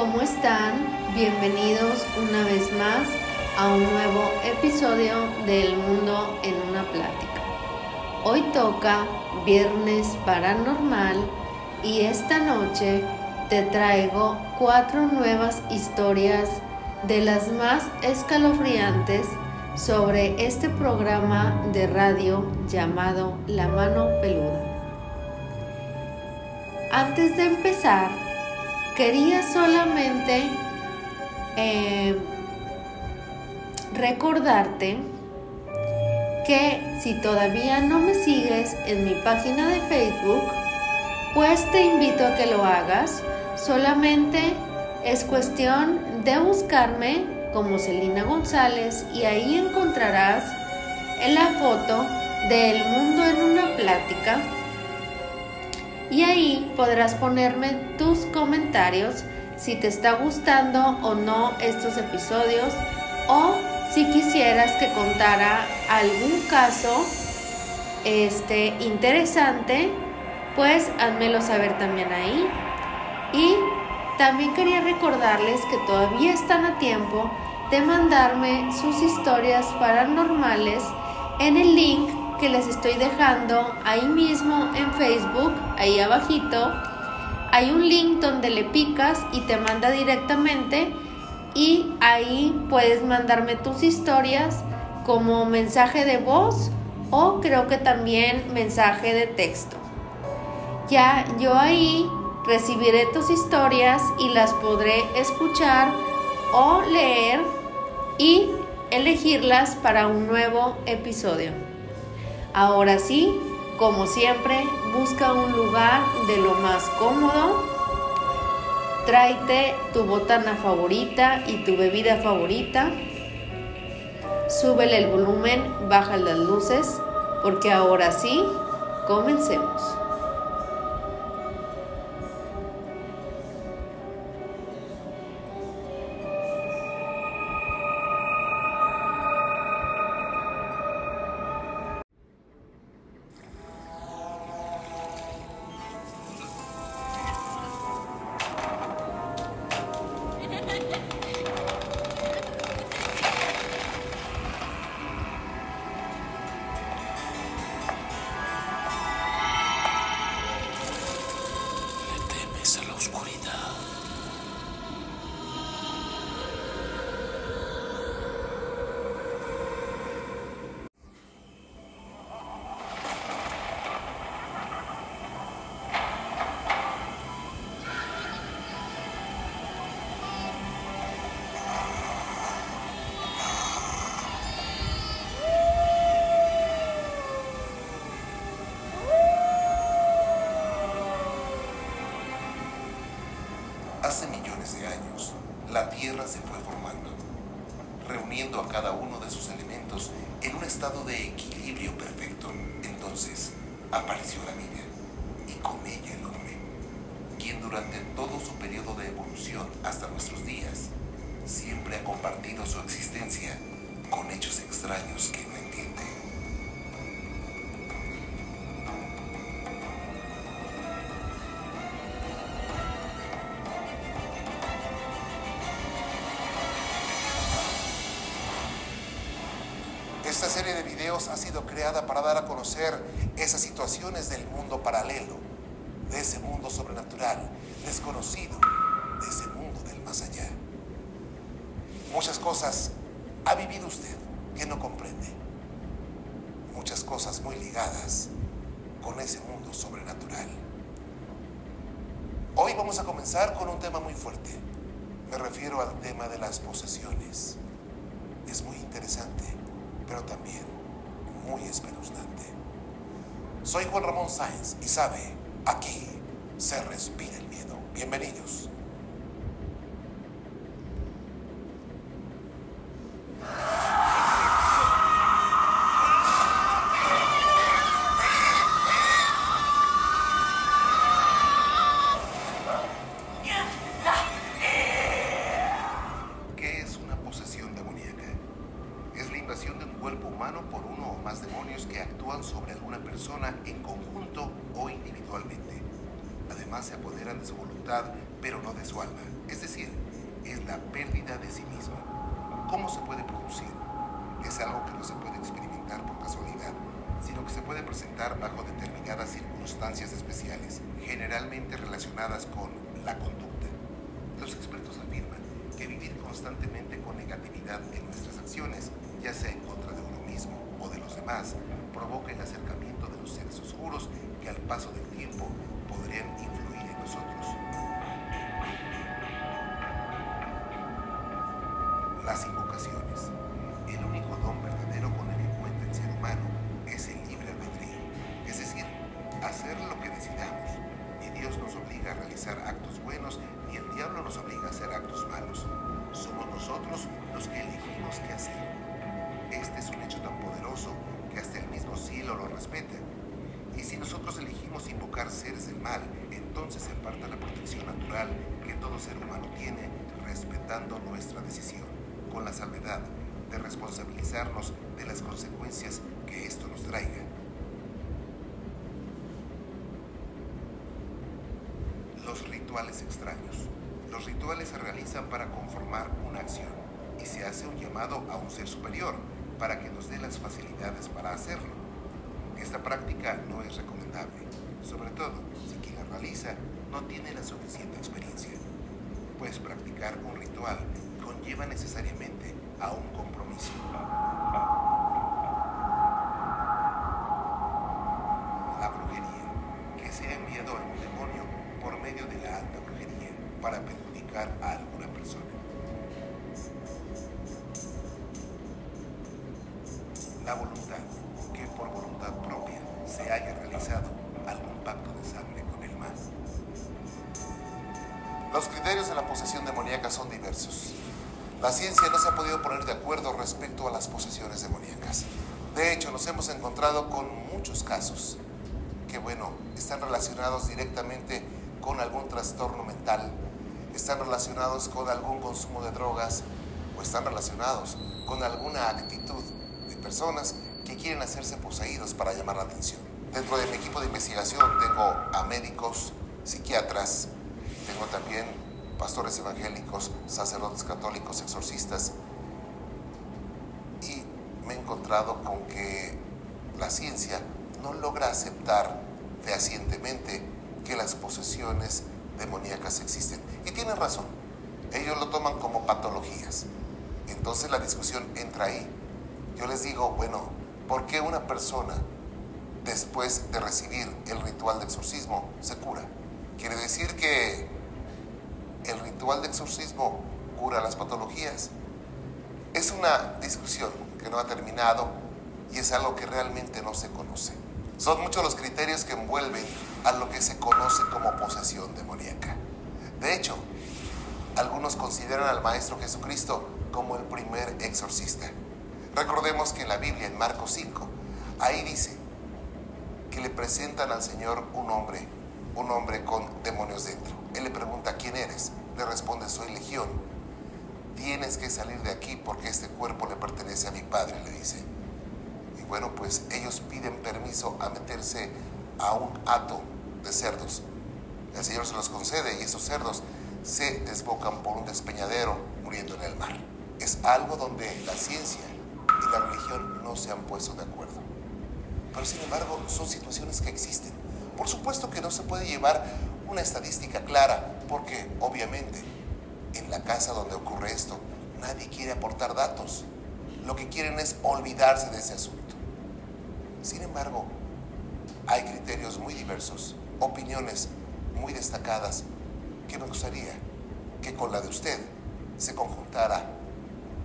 ¿Cómo están? Bienvenidos una vez más a un nuevo episodio del Mundo en una Plática. Hoy toca Viernes Paranormal y esta noche te traigo cuatro nuevas historias de las más escalofriantes sobre este programa de radio llamado La Mano Peluda. Antes de empezar, quería solamente eh, recordarte que si todavía no me sigues en mi página de Facebook, pues te invito a que lo hagas. Solamente es cuestión de buscarme como Celina González y ahí encontrarás en la foto del mundo en una plática y ahí podrás ponerme tus comentarios si te está gustando o no estos episodios o si quisieras que contara algún caso este interesante pues házmelo saber también ahí. Y también quería recordarles que todavía están a tiempo de mandarme sus historias paranormales en el link que les estoy dejando ahí mismo en Facebook, ahí abajito. Hay un link donde le picas y te manda directamente y ahí puedes mandarme tus historias como mensaje de voz o creo que también mensaje de texto. Ya yo ahí recibiré tus historias y las podré escuchar o leer y elegirlas para un nuevo episodio. Ahora sí, como siempre, busca un lugar de lo más cómodo. Tráete tu botana favorita y tu bebida favorita. Súbele el volumen, baja las luces, porque ahora sí, comencemos. Su existencia con hechos extraños que no entiende. Esta serie de videos ha sido creada para dar a conocer esas situaciones del mundo paralelo, de ese mundo sobrenatural, desconocido, de ese mundo del más allá. Muchas cosas ha vivido usted que no comprende. Muchas cosas muy ligadas con ese mundo sobrenatural. Hoy vamos a comenzar con un tema muy fuerte. Me refiero al tema de las posesiones. Es muy interesante, pero también muy espeluznante. Soy Juan Ramón Sáenz y sabe, aquí se respira el miedo. Bienvenidos. El acercamiento de los seres oscuros que al paso del tiempo podrían influir en nosotros. Las invocaciones. El único don verdadero con el que cuenta el ser humano es el libre albedrío, es decir, hacer lo que decidamos. Ni Dios nos obliga a realizar actos Y si nosotros elegimos invocar seres del mal, entonces se aparta la protección natural que todo ser humano tiene, respetando nuestra decisión, con la salvedad de responsabilizarnos de las consecuencias que esto nos traiga. Los rituales extraños. Los rituales se realizan para conformar una acción y se hace un llamado a un ser superior para que nos dé las facilidades para hacerlo. Esta práctica no es recomendable, sobre todo si quien la realiza no tiene la suficiente experiencia, pues practicar un ritual conlleva necesariamente a un compromiso. La brujería, que se ha enviado a un demonio por medio de la alta brujería para perjudicar a con el. Los criterios de la posesión demoníaca son diversos. La ciencia no se ha podido poner de acuerdo respecto a las posesiones demoníacas. De hecho, nos hemos encontrado con muchos casos que, bueno, están relacionados directamente con algún trastorno mental, están relacionados con algún consumo de drogas o están relacionados con alguna actitud de personas que quieren hacerse poseídos para llamar la atención. Dentro de mi equipo de investigación tengo a médicos, psiquiatras, tengo también pastores evangélicos, sacerdotes católicos, exorcistas. Y me he encontrado con que la ciencia no logra aceptar fehacientemente que las posesiones demoníacas existen. Y tienen razón. Ellos lo toman como patologías. Entonces la discusión entra ahí. Yo les digo, bueno, ¿por qué una persona después de recibir el ritual de exorcismo se cura? Quiere decir que el ritual de exorcismo cura las patologías. Es una discusión que no ha terminado y es algo que realmente no se conoce. Son muchos los criterios que envuelven a lo que se conoce como posesión demoníaca. De hecho, algunos consideran al Maestro Jesucristo como el primer exorcista. Recordemos que en la Biblia, en Marcos 5, ahí dice que le presentan al Señor un hombre, un hombre con demonios dentro. Él le pregunta, ¿quién eres? Le responde, soy legión. Tienes que salir de aquí porque este cuerpo le pertenece a mi Padre, le dice. Y bueno, pues ellos piden permiso a meterse a un hato de cerdos. El Señor se los concede y esos cerdos se desbocan por un despeñadero muriendo en el mar. Es algo donde la ciencia y la religión no se han puesto de acuerdo. Pero sin embargo, son situaciones que existen. Por supuesto que no se puede llevar una estadística clara, porque obviamente en la casa donde ocurre esto, nadie quiere aportar datos. Lo que quieren es olvidarse de ese asunto. Sin embargo, hay criterios muy diversos, opiniones muy destacadas, que me gustaría que con la de usted se conjuntara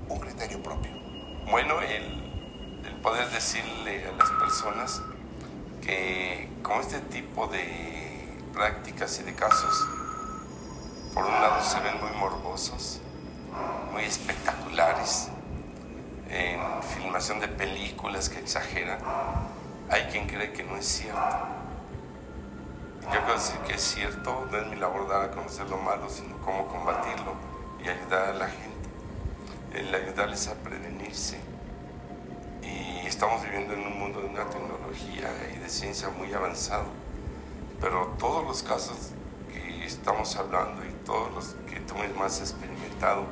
un criterio propio. Bueno, el, poder decirle a las personas que con este tipo de prácticas y de casos, por un lado se ven muy morbosos, muy espectaculares, en filmación de películas que exageran, hay quien cree que no es cierto. Yo creo decir que es cierto, no es mi labor dar a conocer lo malo, sino cómo combatirlo y ayudar a la gente, el ayudarles a prevenirse. Y estamos viviendo en un mundo de una tecnología y de ciencia muy avanzado, pero todos los casos que estamos hablando y todos los que tú mismo has experimentado,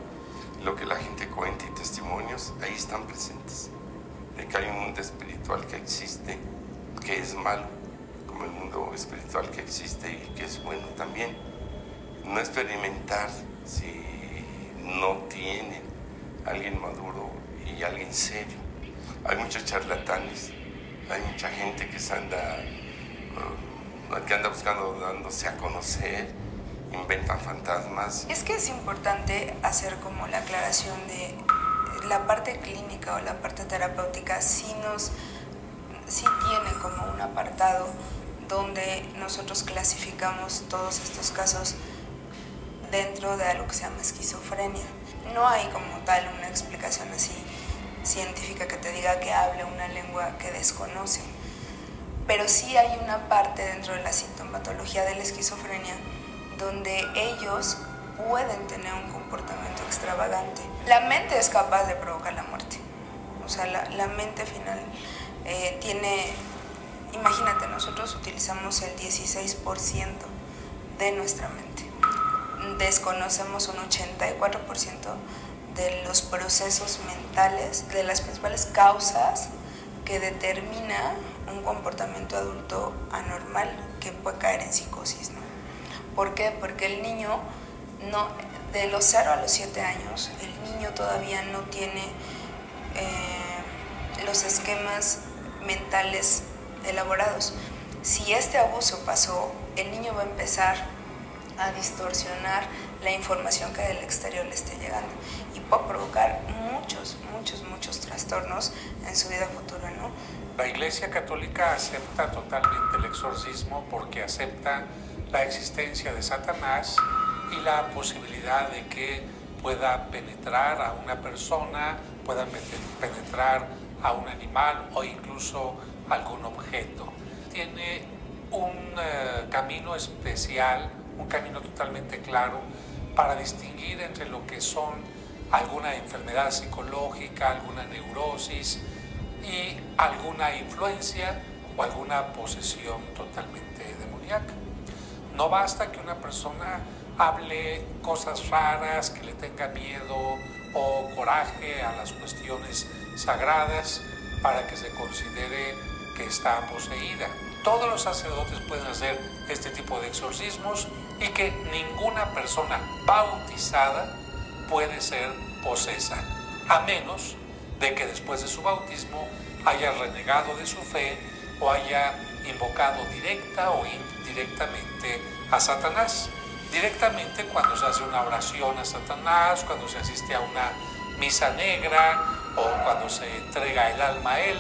lo que la gente cuenta y testimonios, ahí están presentes. De que hay un mundo espiritual que existe, que es malo, como el mundo espiritual que existe y que es bueno también. No experimentar si no tienen alguien maduro y alguien serio. Hay muchos charlatanes, hay mucha gente que se anda, uh, que anda buscando, dándose a conocer, inventan fantasmas. Es que es importante hacer como la aclaración de la parte clínica o la parte terapéutica sí nos, sí tiene como un apartado donde nosotros clasificamos todos estos casos dentro de algo que se llama esquizofrenia. No hay como tal una explicación así científica que te diga que hable una lengua que desconoce, pero sí hay una parte dentro de la sintomatología de la esquizofrenia donde ellos pueden tener un comportamiento extravagante. La mente es capaz de provocar la muerte. O sea, la, mente final eh, tiene, imagínate, nosotros utilizamos el 16% de nuestra mente. Desconocemos un 84% de los procesos mentales, de las principales causas que determina un comportamiento adulto anormal que puede caer en psicosis. ¿Por qué? Porque el niño, no, de los 0 a los 7 años, el niño todavía no tiene eh, los esquemas mentales elaborados. Si este abuso pasó, el niño va a empezar a distorsionar la información que del exterior le esté llegando puede provocar muchos, muchos, muchos trastornos en su vida futura, ¿no? La Iglesia Católica acepta totalmente el exorcismo porque acepta la existencia de Satanás y la posibilidad de que pueda penetrar a una persona, pueda penetrar a un animal o incluso algún objeto. Tiene un uh, camino especial, un camino totalmente claro para distinguir entre lo que son alguna enfermedad psicológica, alguna neurosis y alguna influencia o alguna posesión totalmente demoníaca. No basta que una persona hable cosas raras, que le tenga miedo o coraje a las cuestiones sagradas para que se considere que está poseída. Todos los sacerdotes pueden hacer este tipo de exorcismos y que ninguna persona bautizada puede ser posesa, a menos de que después de su bautismo haya renegado de su fe o haya invocado directa o indirectamente a Satanás. Directamente cuando se hace una oración a Satanás, cuando se asiste a una misa negra o cuando se entrega el alma a él,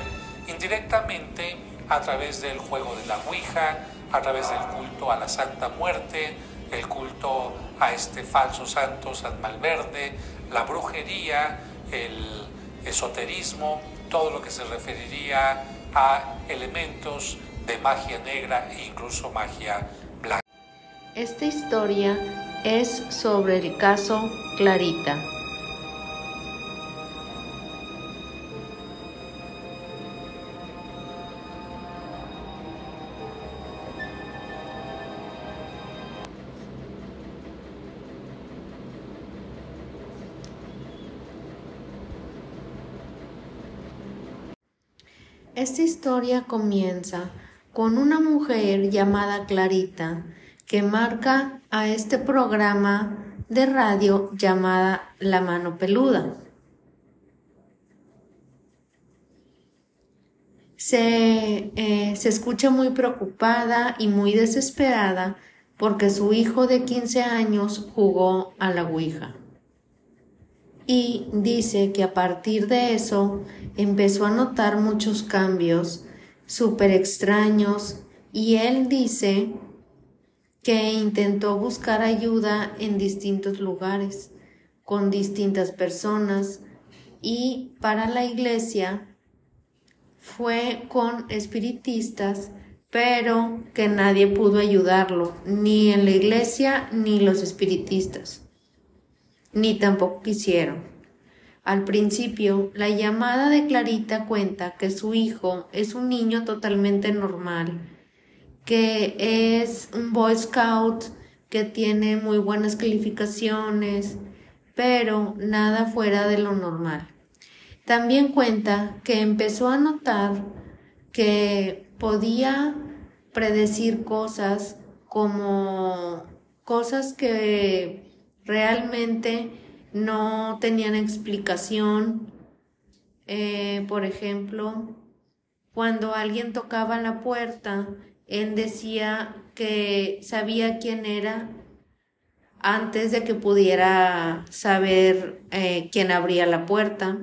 indirectamente a través del juego de la Ouija, a través del culto a la Santa Muerte, el culto a este falso santo San Malverde, la brujería, el esoterismo, todo lo que se referiría a elementos de magia negra e incluso magia blanca. Esta historia es sobre el caso Clarita. Esta historia comienza con una mujer llamada Clarita que marca a este programa de radio llamada La Mano Peluda. Se, eh, se escucha muy preocupada y muy desesperada porque su hijo de 15 años jugó a la Ouija y dice que a partir de eso empezó a notar muchos cambios súper extraños. Y él dice que intentó buscar ayuda en distintos lugares, con distintas personas. Y para la iglesia fue con espiritistas, pero que nadie pudo ayudarlo, ni en la iglesia ni los espiritistas ni tampoco quisieron. Al principio, la llamada de Clarita cuenta que su hijo es un niño totalmente normal, que es un Boy Scout, que tiene muy buenas calificaciones, pero nada fuera de lo normal. También cuenta que empezó a notar que podía predecir cosas como cosas que realmente no tenían explicación. Eh, por ejemplo, cuando alguien tocaba la puerta, él decía que sabía quién era antes de que pudiera saber eh, quién abría la puerta.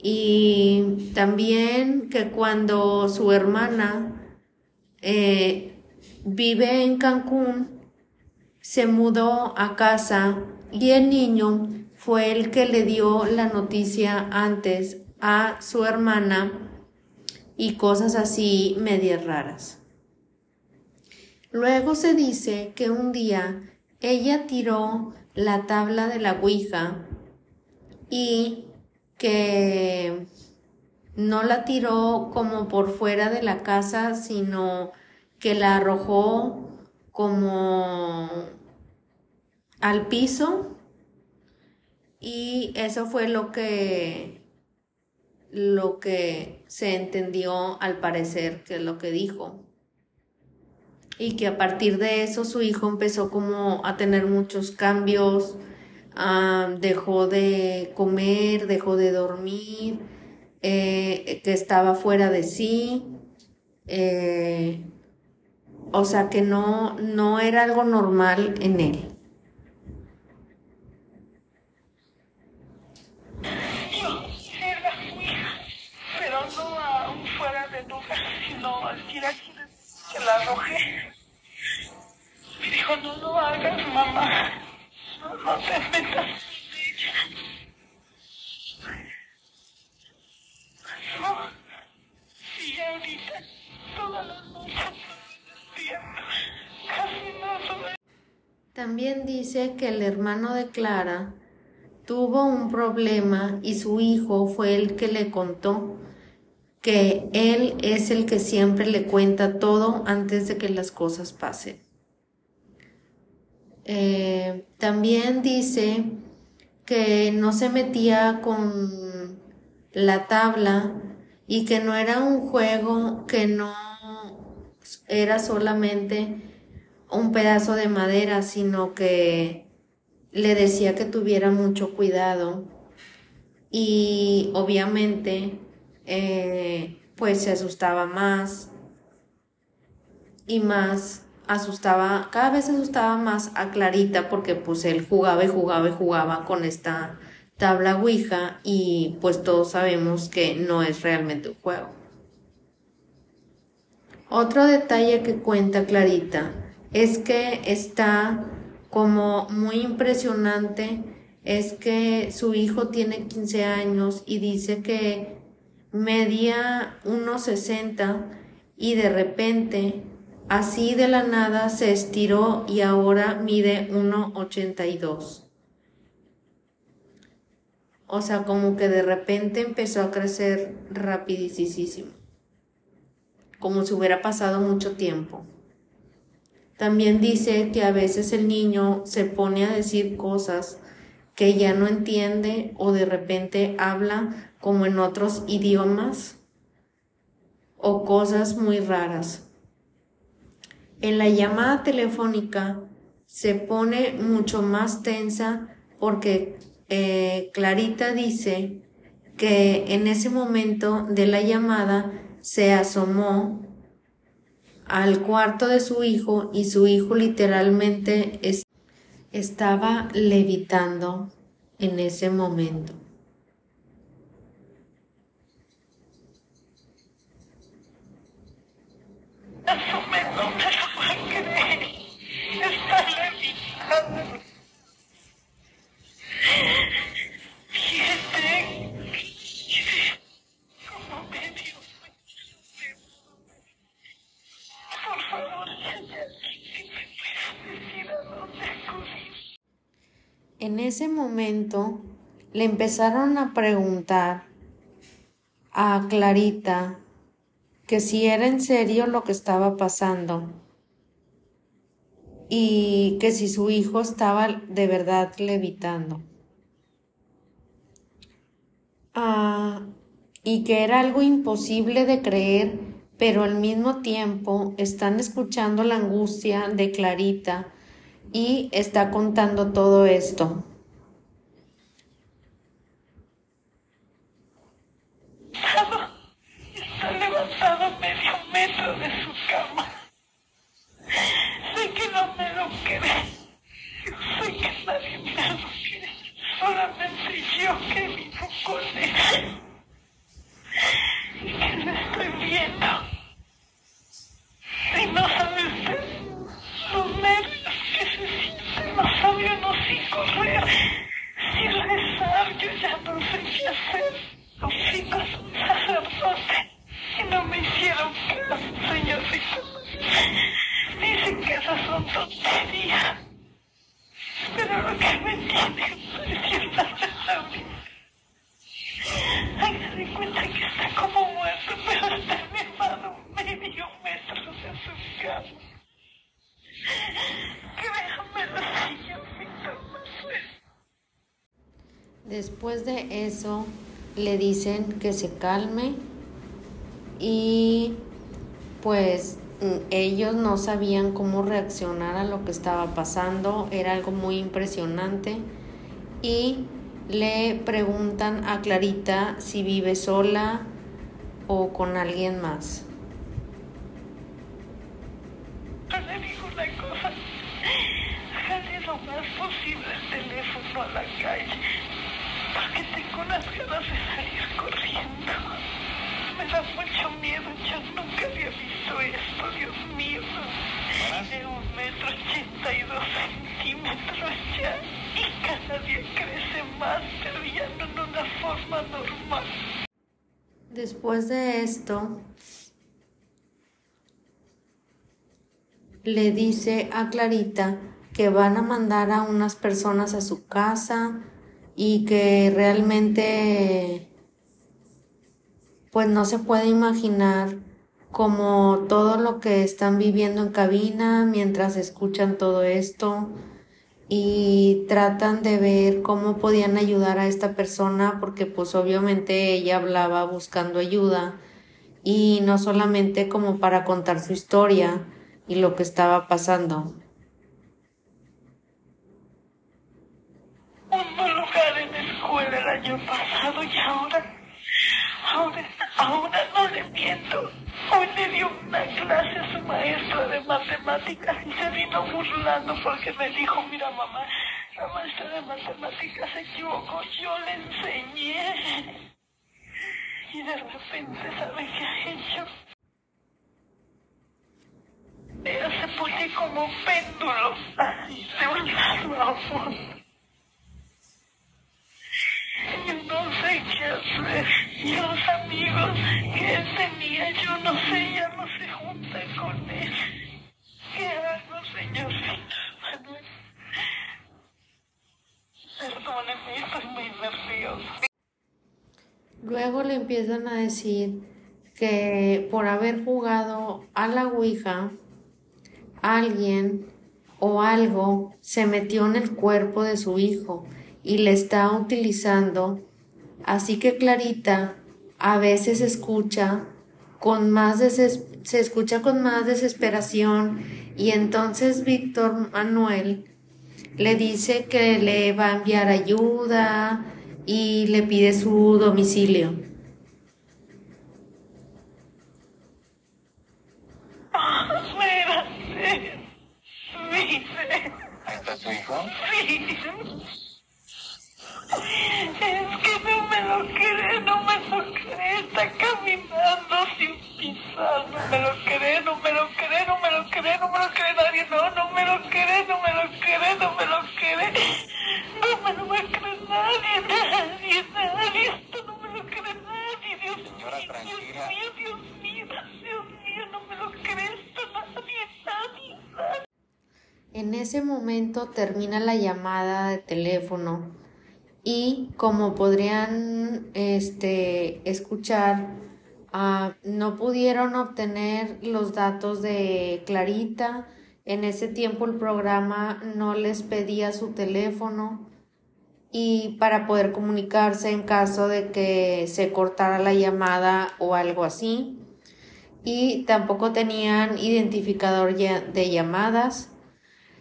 Y también que cuando su hermana eh, vive en Cancún, se mudó a casa y el niño fue el que le dio la noticia antes a su hermana y cosas así medias raras. Luego se dice que un día ella tiró la tabla de la Ouija y que no la tiró como por fuera de la casa, sino que la arrojó como al piso y eso fue lo que lo que se entendió al parecer que es lo que dijo. Y que a partir de eso su hijo empezó como a tener muchos cambios dejó de comer dejó de dormir eh, que estaba fuera de sí eh, o sea que no no era algo normal en él la arrojé. Me dijo, no lo hagas, mamá. No, no te metas No. Y ahorita, todas las noches, casi no También dice que el hermano de Clara tuvo un problema y su hijo fue el que le contó que Él es el que siempre le cuenta todo antes de que las cosas pasen. Eh, también dice que no se metía con la tabla y que no era un juego, que no era solamente un pedazo de madera, sino que le decía que tuviera mucho cuidado y obviamente eh, pues se asustaba más y más asustaba, cada vez asustaba más a Clarita porque pues él jugaba y jugaba y jugaba con esta tabla Ouija y pues todos sabemos que no es realmente un juego. Otro detalle que cuenta Clarita es que está como muy impresionante es que su hijo tiene 15 años y dice que medía 1,60 y de repente, así de la nada, se estiró y ahora mide 1,82. O sea, como que de repente empezó a crecer rapidísimo, como si hubiera pasado mucho tiempo. También dice que a veces el niño se pone a decir cosas que ya no entiende o de repente habla como en otros idiomas o cosas muy raras. En la llamada telefónica se pone mucho más tensa porque eh, Clarita dice que en ese momento de la llamada se asomó al cuarto de su hijo y su hijo literalmente estaba levitando en ese momento. En ese momento le empezaron a preguntar a Clarita que si era en serio lo que estaba pasando. y que si su hijo estaba de verdad levitando. Ah, y que era algo imposible de creer, pero al mismo tiempo están escuchando la angustia de Clarita y está contando todo esto. Está levantado medio metro de su cama. Sé que no me lo cree. Yo sé que nadie me lo cree. Solamente yo que vivo con él. Y que lo estoy viendo. Y no sabe usted los nervios que se sienten. No sabe uno si correr, si rezar. Yo ya no sé qué hacer. Los chicos son sacerdotes y no me hicieron caso, señorita. Dicen que esas son tonterías. Pero lo que me tiene impresionante es la vida. Haga cuenta que está como muerto, pero está elevado medio metro de su cama. Créamelo, señor Víctor Manuel. Después de eso, le dicen que se calme y pues ellos no sabían cómo reaccionar a lo que estaba pasando, era algo muy impresionante y le preguntan a Clarita si vive sola o con alguien más. 82 centímetros ya y cada día crece más, pero ya no en una forma normal. Después de esto, le dice a Clarita que van a mandar a unas personas a su casa y que realmente pues no se puede imaginar como todo lo que están viviendo en cabina mientras escuchan todo esto y tratan de ver cómo podían ayudar a esta persona porque pues obviamente ella hablaba buscando ayuda y no solamente como para contar su historia y lo que estaba pasando. un lugar en el año pasado y ahora, ahora, ahora. Hoy le dio una clase a su maestra de matemáticas y se vino burlando porque me dijo, mira mamá, la maestra de matemáticas se equivocó, yo le enseñé. Y de repente, ¿sabe qué ha hecho? Ella se pone como un péndulo, de un lado a otro. Yo no sé qué hacer. Y los amigos que él tenía, yo no sé, ya no se juntan con él. ¿Qué hago, señorita Manuel? Perdóneme, estoy muy nerviosa. Luego le empiezan a decir que por haber jugado a la Ouija, alguien o algo se metió en el cuerpo de su hijo y le está utilizando. Así que Clarita a veces escucha con más deses- se escucha con más desesperación y entonces Víctor Manuel le dice que le va a enviar ayuda y le pide su domicilio. Espérate. Dice. ¿Ahí está tu hijo? Sí. Es que no me lo cree, no me lo cree. Está caminando sin pisar. No me lo cree, no me lo cree, no me lo cree, no me lo cree nadie. No, no me lo cree, no me lo cree, no me lo cree. No me lo va a creer nadie, nadie, nadie. Esto no me lo cree nadie. Dios Señora, mío, tranquila. Dios mío, Dios mío, Dios mío, no me lo cree esto nadie, nadie, nadie. En ese momento termina la llamada de teléfono y como podrían este, escuchar, ah, no pudieron obtener los datos de Clarita, En ese tiempo el programa no les pedía su teléfono y para poder comunicarse en caso de que se cortara la llamada o algo así. Y tampoco tenían identificador de llamadas.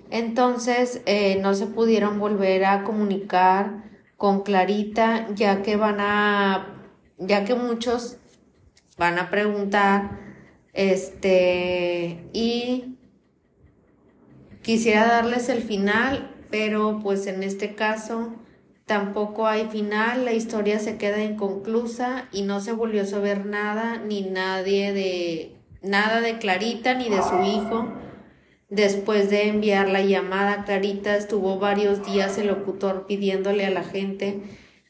Entonces eh, no se pudieron volver a comunicar con Clarita ya que van a, ya que muchos van a preguntar, este, y quisiera darles el final, pero pues en este caso tampoco hay final, la historia se queda inconclusa y no se volvió a saber nada, ni nadie de, nada de Clarita ni de su hijo. Después de enviar la llamada, Clarita estuvo varios días el locutor pidiéndole a la gente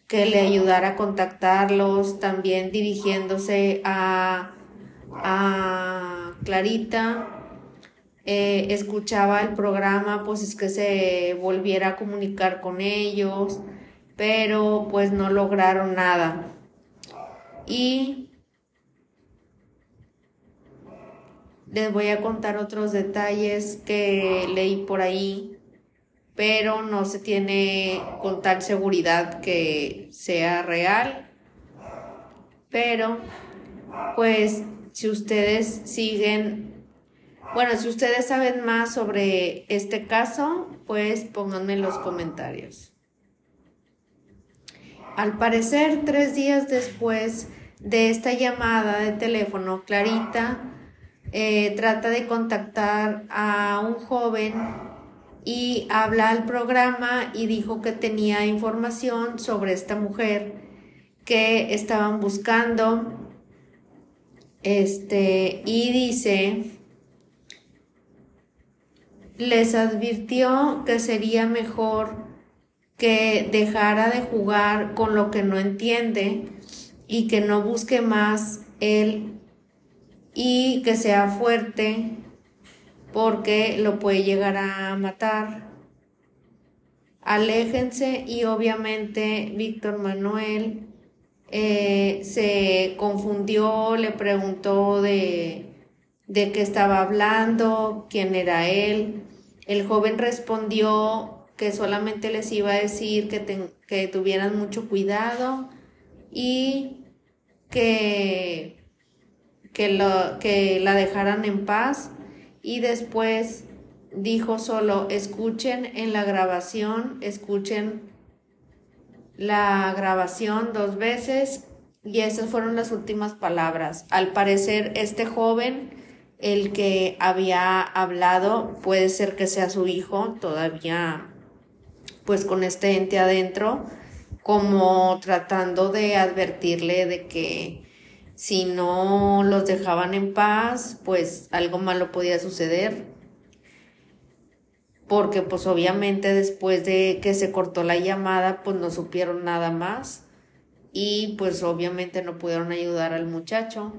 que le ayudara a contactarlos, también dirigiéndose a, a Clarita. Eh, escuchaba el programa, pues es que se volviera a comunicar con ellos, pero pues no lograron nada. Y les voy a contar otros detalles que leí por ahí pero no se tiene con tal seguridad que sea real. Pero, pues, si ustedes siguen, bueno, si ustedes saben más sobre este caso, pues pónganme en los comentarios. Al parecer, tres días después de esta llamada de teléfono, Clarita eh, trata de contactar a un joven y habla al programa y dijo que tenía información sobre esta mujer que estaban buscando. Este, y dice, les advirtió que sería mejor que dejara de jugar con lo que no entiende y que no busque más él y que sea fuerte porque lo puede llegar a matar. Aléjense y obviamente Víctor Manuel eh, se confundió, le preguntó de, de qué estaba hablando, quién era él. El joven respondió que solamente les iba a decir que, que tuvieran mucho cuidado y que, que, lo, que la dejaran en paz y después dijo solo, escuchen en la grabación, escuchen la grabación dos veces y esas fueron las últimas palabras. Al parecer este joven, el que había hablado, puede ser que sea su hijo, todavía pues con este ente adentro, como tratando de advertirle de que si no los dejaban en paz, pues algo malo podía suceder. Porque pues obviamente después de que se cortó la llamada, pues no supieron nada más y pues obviamente no pudieron ayudar al muchacho.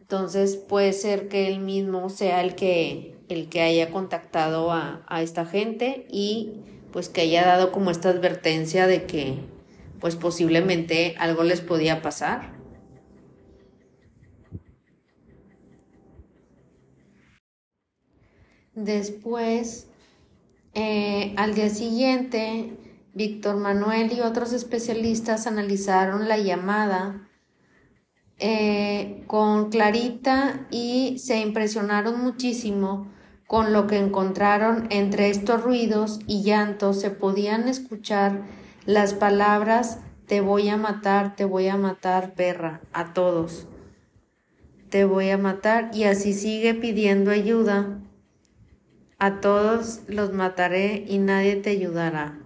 Entonces puede ser que él mismo sea el que, el que haya contactado a, a esta gente y pues que haya dado como esta advertencia de que pues posiblemente algo les podía pasar. Después, eh, al día siguiente, Víctor Manuel y otros especialistas analizaron la llamada eh, con Clarita y se impresionaron muchísimo con lo que encontraron entre estos ruidos y llantos. Se podían escuchar las palabras te voy a matar, te voy a matar, perra, a todos. Te voy a matar y así sigue pidiendo ayuda a todos los mataré y nadie te ayudará.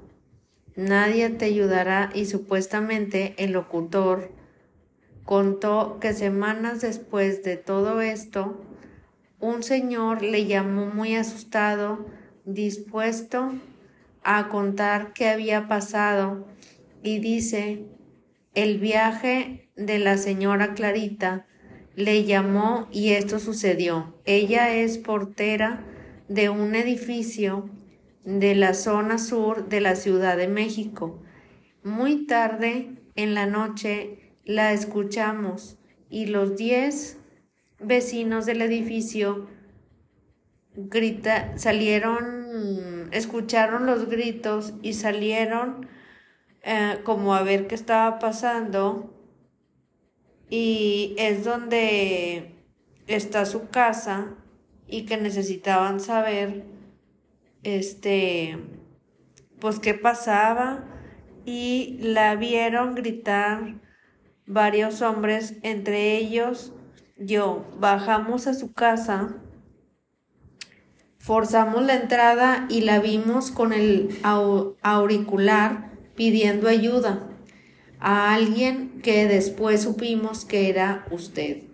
Nadie te ayudará y supuestamente el locutor contó que semanas después de todo esto, un señor le llamó muy asustado, dispuesto a contar qué había pasado y dice, el viaje de la señora Clarita le llamó y esto sucedió. Ella es portera de un edificio de la zona sur de la Ciudad de México. Muy tarde en la noche la escuchamos y los diez vecinos del edificio grita, salieron, escucharon los gritos y salieron eh, como a ver qué estaba pasando y es donde está su casa y que necesitaban saber este pues qué pasaba y la vieron gritar varios hombres entre ellos yo bajamos a su casa forzamos la entrada y la vimos con el auricular pidiendo ayuda a alguien que después supimos que era usted.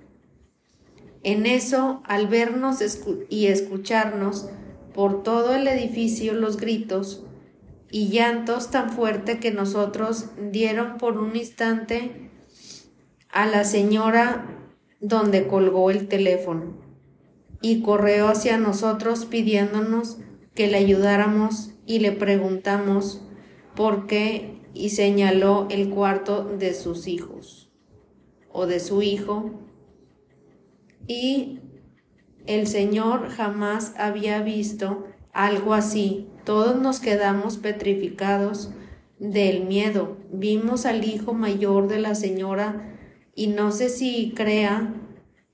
En eso, al vernos y escucharnos por todo el edificio los gritos y llantos tan fuerte que nosotros dieron por un instante a la señora donde colgó el teléfono y corrió hacia nosotros pidiéndonos que le ayudáramos y le preguntamos por qué y señaló el cuarto de sus hijos o de su hijo y el Señor jamás había visto algo así. Todos nos quedamos petrificados del miedo. Vimos al hijo mayor de la señora y no sé si crea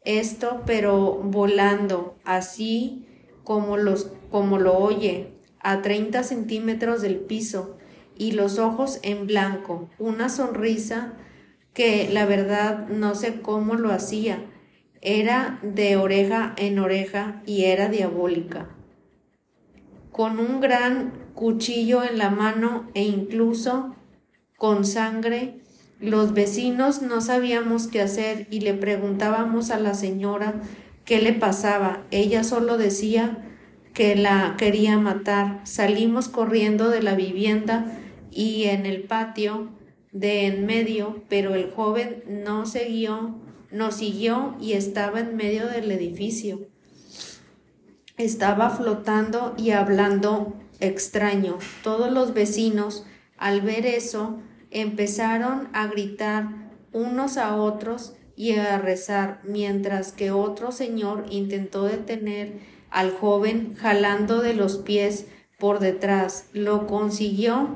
esto, pero volando así como, los, como lo oye, a 30 centímetros del piso y los ojos en blanco, una sonrisa que la verdad no sé cómo lo hacía, era de oreja en oreja y era diabólica. Con un gran cuchillo en la mano e incluso con sangre, los vecinos no sabíamos qué hacer y le preguntábamos a la señora qué le pasaba. Ella solo decía que la quería matar. Salimos corriendo de la vivienda y en el patio de en medio, pero el joven no siguió, no siguió y estaba en medio del edificio. Estaba flotando y hablando extraño. Todos los vecinos, al ver eso, empezaron a gritar unos a otros y a rezar, mientras que otro señor intentó detener al joven jalando de los pies por detrás. Lo consiguió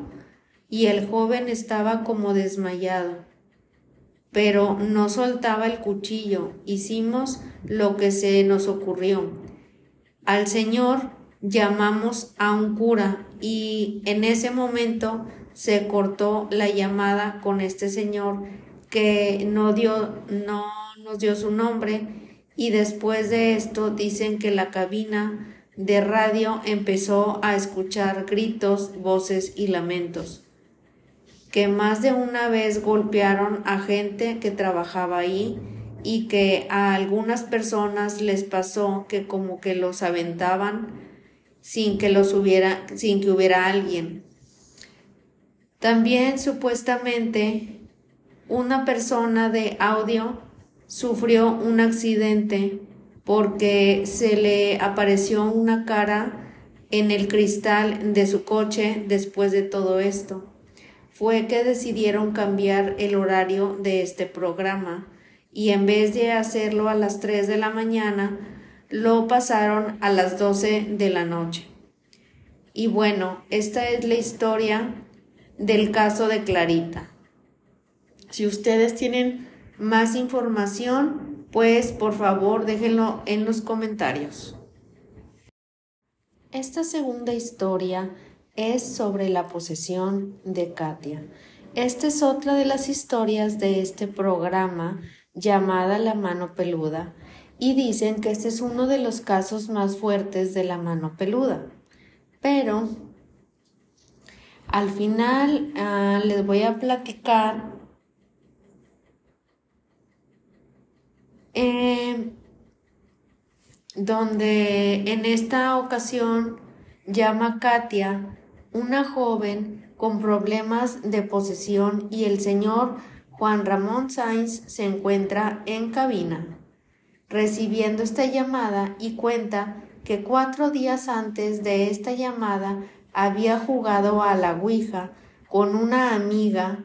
y el joven estaba como desmayado. Pero no soltaba el cuchillo. Hicimos lo que se nos ocurrió. Al Señor llamamos a un cura y en ese momento se cortó la llamada con este señor que no dio no nos dio su nombre y después de esto dicen que la cabina de radio empezó a escuchar gritos, voces y lamentos que más de una vez golpearon a gente que trabajaba ahí y que a algunas personas les pasó que como que los aventaban sin que los hubiera sin que hubiera alguien. También supuestamente una persona de audio sufrió un accidente porque se le apareció una cara en el cristal de su coche después de todo esto fue que decidieron cambiar el horario de este programa y en vez de hacerlo a las 3 de la mañana, lo pasaron a las 12 de la noche. Y bueno, esta es la historia del caso de Clarita. Si ustedes tienen más información, pues por favor déjenlo en los comentarios. Esta segunda historia es sobre la posesión de Katia. Esta es otra de las historias de este programa llamada La mano peluda y dicen que este es uno de los casos más fuertes de la mano peluda. Pero al final ah, les voy a platicar eh, donde en esta ocasión llama Katia una joven con problemas de posesión y el señor Juan Ramón Sainz se encuentra en cabina, recibiendo esta llamada y cuenta que cuatro días antes de esta llamada había jugado a la Ouija con una amiga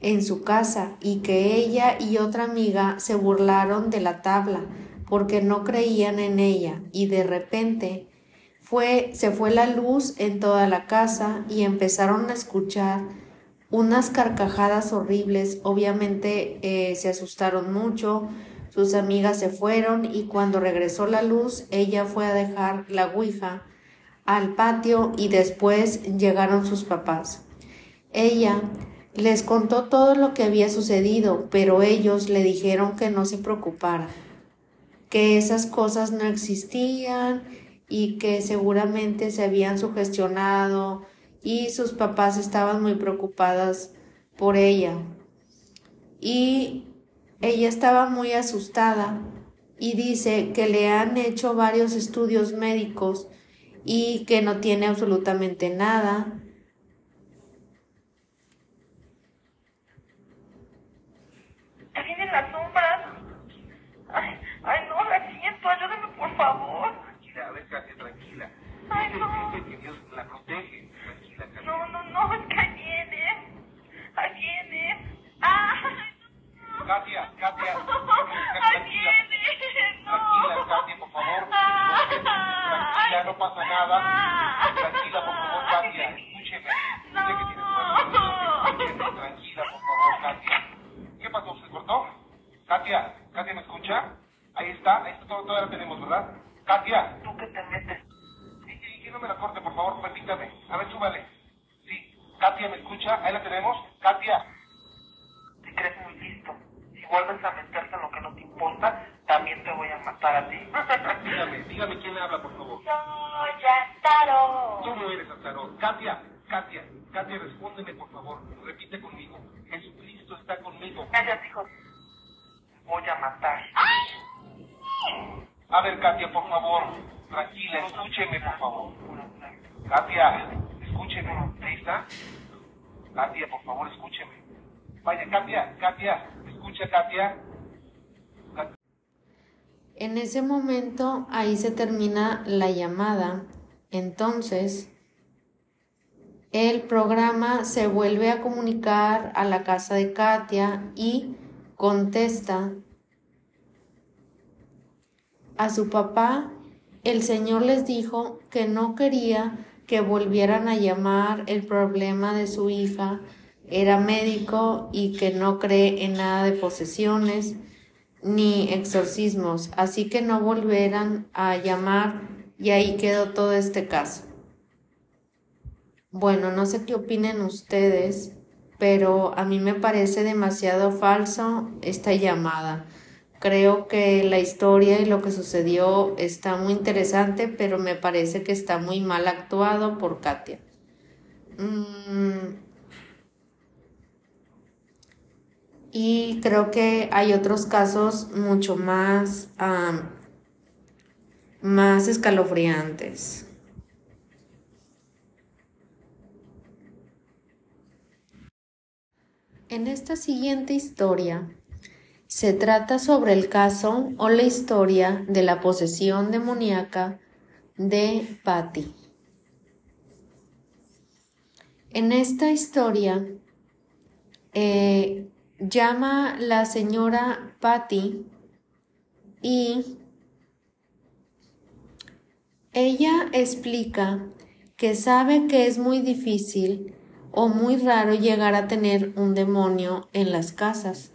en su casa y que ella y otra amiga se burlaron de la tabla porque no creían en ella y de repente fue, se fue la luz en toda la casa y empezaron a escuchar unas carcajadas horribles. Obviamente eh, se asustaron mucho, sus amigas se fueron y cuando regresó la luz, ella fue a dejar la Ouija al patio y después llegaron sus papás. Ella les contó todo lo que había sucedido, pero ellos le dijeron que no se preocupara, que esas cosas no existían y que seguramente se habían sugestionado y sus papás estaban muy preocupadas por ella. Y ella estaba muy asustada y dice que le han hecho varios estudios médicos y que no tiene absolutamente nada. Ay, ay, no, la siento. Ayúdame, por favor. Tranquila, a ver, Katia, tranquila. Ay, Que que. No, no, no, es que. Katia, Katia. Tranquila, Katia, por favor. Tranquila, no pasa nada. Escúcheme. Que Tranquila, por favor, Katia. ¿Qué pasó? ¿Se cortó? Katia, Katia, ¿me escucha? Ahí está, todavía la tenemos, ¿verdad? Katia. ¿Tú qué te metes? Sí, sí, que no me la corte, por favor, permítame. A ver, súbale. Sí, Katia, ¿me escucha? Ahí la tenemos. Katia. Te crees muy listo. Si vuelves a meterte en lo que no te importa, también te voy a matar a ti. Dígame, dígame quién habla, por favor. Soy Astaro. Tú no eres Astaroth. Katia, Katia, Katia, respóndeme, por favor. Repite conmigo. Jesucristo está conmigo. Cállate, hijo. Voy a matar. A ver, Katia, por favor. Tranquila, escúcheme, por favor. Katia, escúcheme. Ahí está. Katia, por favor, escúcheme. Vaya, Katia, Katia, escucha, Katia. Katia. En ese momento ahí se termina la llamada. Entonces, el programa se vuelve a comunicar a la casa de Katia y contesta a su papá. El Señor les dijo que no quería que volvieran a llamar el problema de su hija. Era médico y que no cree en nada de posesiones ni exorcismos, así que no volverán a llamar y ahí quedó todo este caso. Bueno, no sé qué opinen ustedes, pero a mí me parece demasiado falso esta llamada. Creo que la historia y lo que sucedió está muy interesante, pero me parece que está muy mal actuado por Katia. Mm, Y creo que hay otros casos mucho más, más escalofriantes. En esta siguiente historia se trata sobre el caso o la historia de la posesión demoníaca de Patty. En esta historia eh, llama la señora Patty y ella explica que sabe que es muy difícil o muy raro llegar a tener un demonio en las casas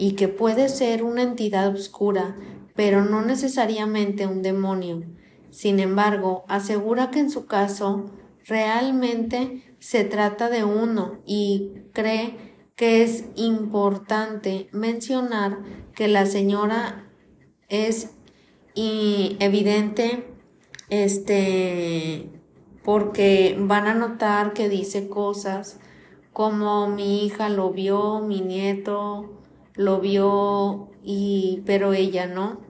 y que puede ser una entidad oscura, pero no necesariamente un demonio. Sin embargo, asegura que en su caso realmente se trata de uno y cree que es importante mencionar que la señora es evidente este porque van a notar que dice cosas como mi hija lo vio, mi nieto lo vio y pero ella no.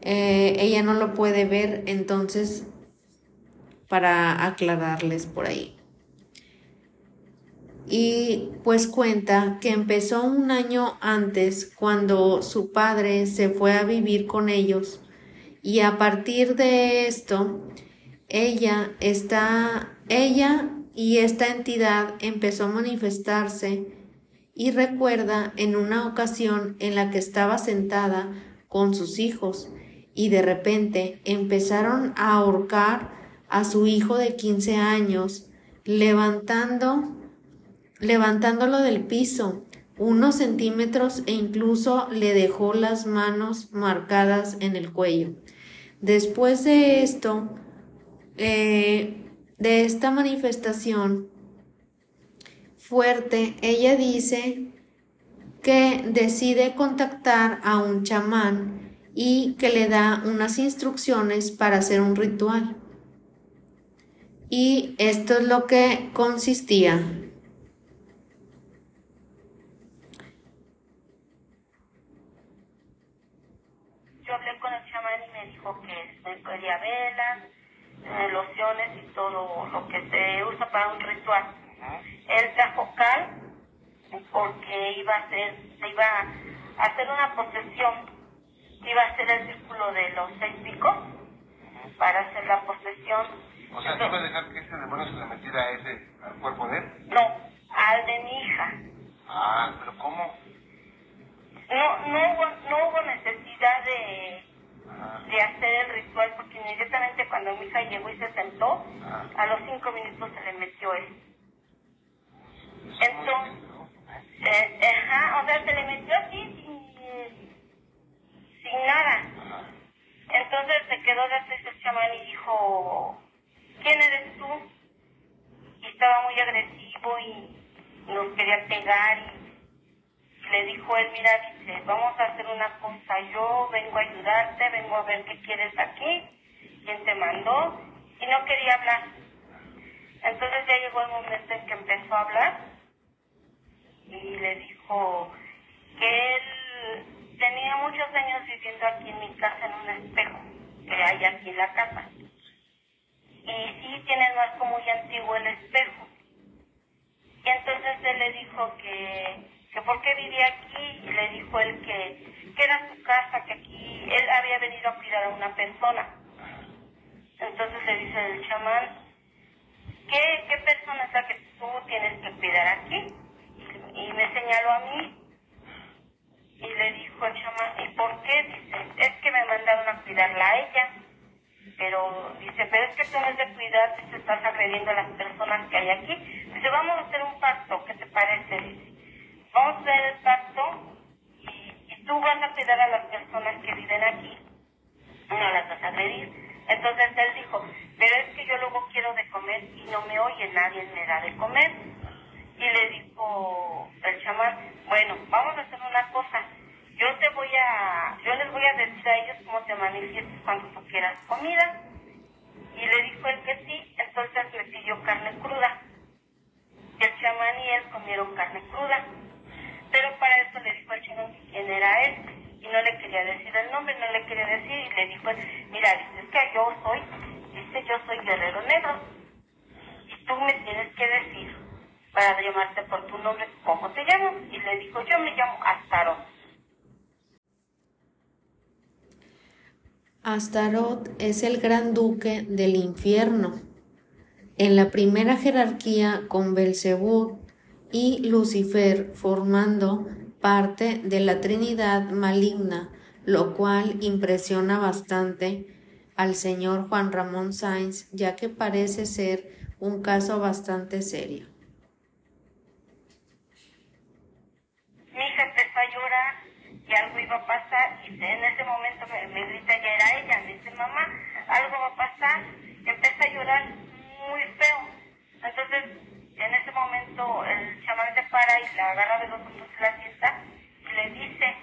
Eh, ella no lo puede ver, entonces para aclararles por ahí. Y pues cuenta que empezó un año antes cuando su padre se fue a vivir con ellos y a partir de esto ella está ella y esta entidad empezó a manifestarse y recuerda en una ocasión en la que estaba sentada con sus hijos y de repente empezaron a ahorcar a su hijo de 15 años, levantando, levantándolo del piso unos centímetros e incluso le dejó las manos marcadas en el cuello. Después de esto, eh, de esta manifestación fuerte, ella dice que decide contactar a un chamán y que le da unas instrucciones para hacer un ritual. Y esto es lo que consistía. Yo hablé con el chamán y me dijo que me pedía velas, eh, lociones y todo lo que se usa para un ritual. Él trajo cal porque iba a hacer, se iba a hacer una posesión, iba a hacer el círculo de los seis picos para hacer la posesión. O sea, ¿tú vas a dejar que ese demonio se le metiera a ese, al cuerpo de él? No, al de mi hija. Ah, pero ¿cómo? No, no hubo, no hubo necesidad de, de hacer el ritual porque inmediatamente cuando mi hija llegó y se sentó, a los cinco minutos se le metió él. Entonces, eh, ajá, o sea, se le metió así sin, nada. Entonces se quedó de ese chamán y dijo, ¿quién eres tú? Y estaba muy agresivo y nos quería pegar y le dijo él, mira, dice, vamos a hacer una cosa, yo vengo a ayudarte, vengo a ver qué quieres aquí, quién te mandó, y no quería hablar. Entonces ya llegó el momento en que empezó a hablar y le dijo que él tenía muchos años viviendo aquí en mi casa en un espejo que hay aquí en la casa. Y sí tiene el marco muy antiguo el espejo. Y entonces él le dijo que, que por qué vivía aquí, y le dijo él que, que era su casa, que aquí él había venido a cuidar a una persona. Entonces le dice el chamán, ¿qué, qué persona es la que tú tienes que cuidar aquí? Y me señaló a mí. Y le dijo el chamán, ¿y por qué? Dice, es que me mandaron a cuidarla a ella. Pero dice, pero es que tú no es de cuidar, te estás agrediendo a las personas que hay aquí. Dice, vamos a hacer un pacto, ¿qué te parece? Dice, vamos a hacer el pacto y, y tú vas a cuidar a las personas que viven aquí. No las vas a agredir. Entonces él dijo, pero es que yo luego quiero de comer y no me oye, nadie me da de comer. Y le dijo el chamán, bueno, vamos a hacer una cosa. Yo te voy a, yo les voy a decir a ellos cómo te manifiestes cuando tú quieras comida. Y le dijo él que sí, entonces le pidió carne cruda. Y el chamán y él comieron carne cruda. Pero para eso le dijo el chamán quién era él. Y no le quería decir el nombre, no le quería decir. Y le dijo, mira, es que yo soy, dice, yo soy guerrero negro. Y tú me tienes que decir para llamarte por tu nombre, ¿cómo te llamas? Y le dijo, yo me llamo Astaroth. Astaroth es el gran duque del infierno. En la primera jerarquía con Belcebú y Lucifer formando parte de la Trinidad maligna, lo cual impresiona bastante al señor Juan Ramón Sáenz, ya que parece ser un caso bastante serio. Mi hija empezó a llorar algo iba a pasar y en ese momento me, grita, ya era ella, me dice, mamá, algo va a pasar. Empieza a llorar muy feo. Entonces, en ese momento el chamán se para y la agarra de los hombros y la sienta y le dice,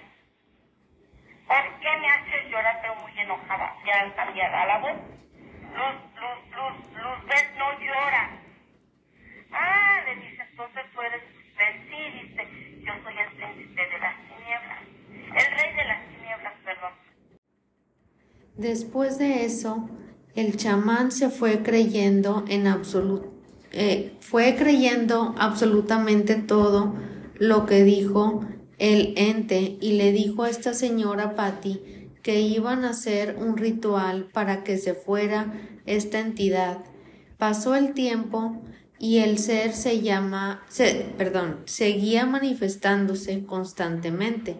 ¿por qué me haces llorar pero muy enojada? Ya cambiada la voz. Luz, luz, luz, luz, ves, no llora. Ah, le dice, entonces tú eres sí, dice, yo soy el príncipe de tinieblas, el rey de las tinieblas, perdón. Después de eso, el chamán se fue creyendo en absoluto, eh, fue creyendo absolutamente todo lo que dijo el ente y le dijo a esta señora Patty que iban a hacer un ritual para que se fuera esta entidad. Pasó el tiempo y el ser se llama, se, perdón, seguía manifestándose constantemente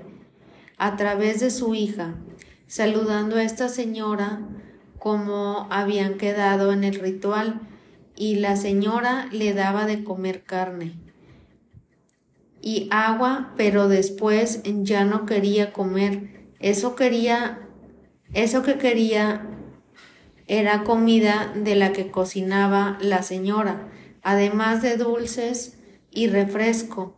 a través de su hija. saludando a esta señora como habían quedado en el ritual y la señora le daba de comer carne y agua, pero después ya no quería comer. Eso quería, eso que quería era comida de la que cocinaba la señora, además de dulces y refresco.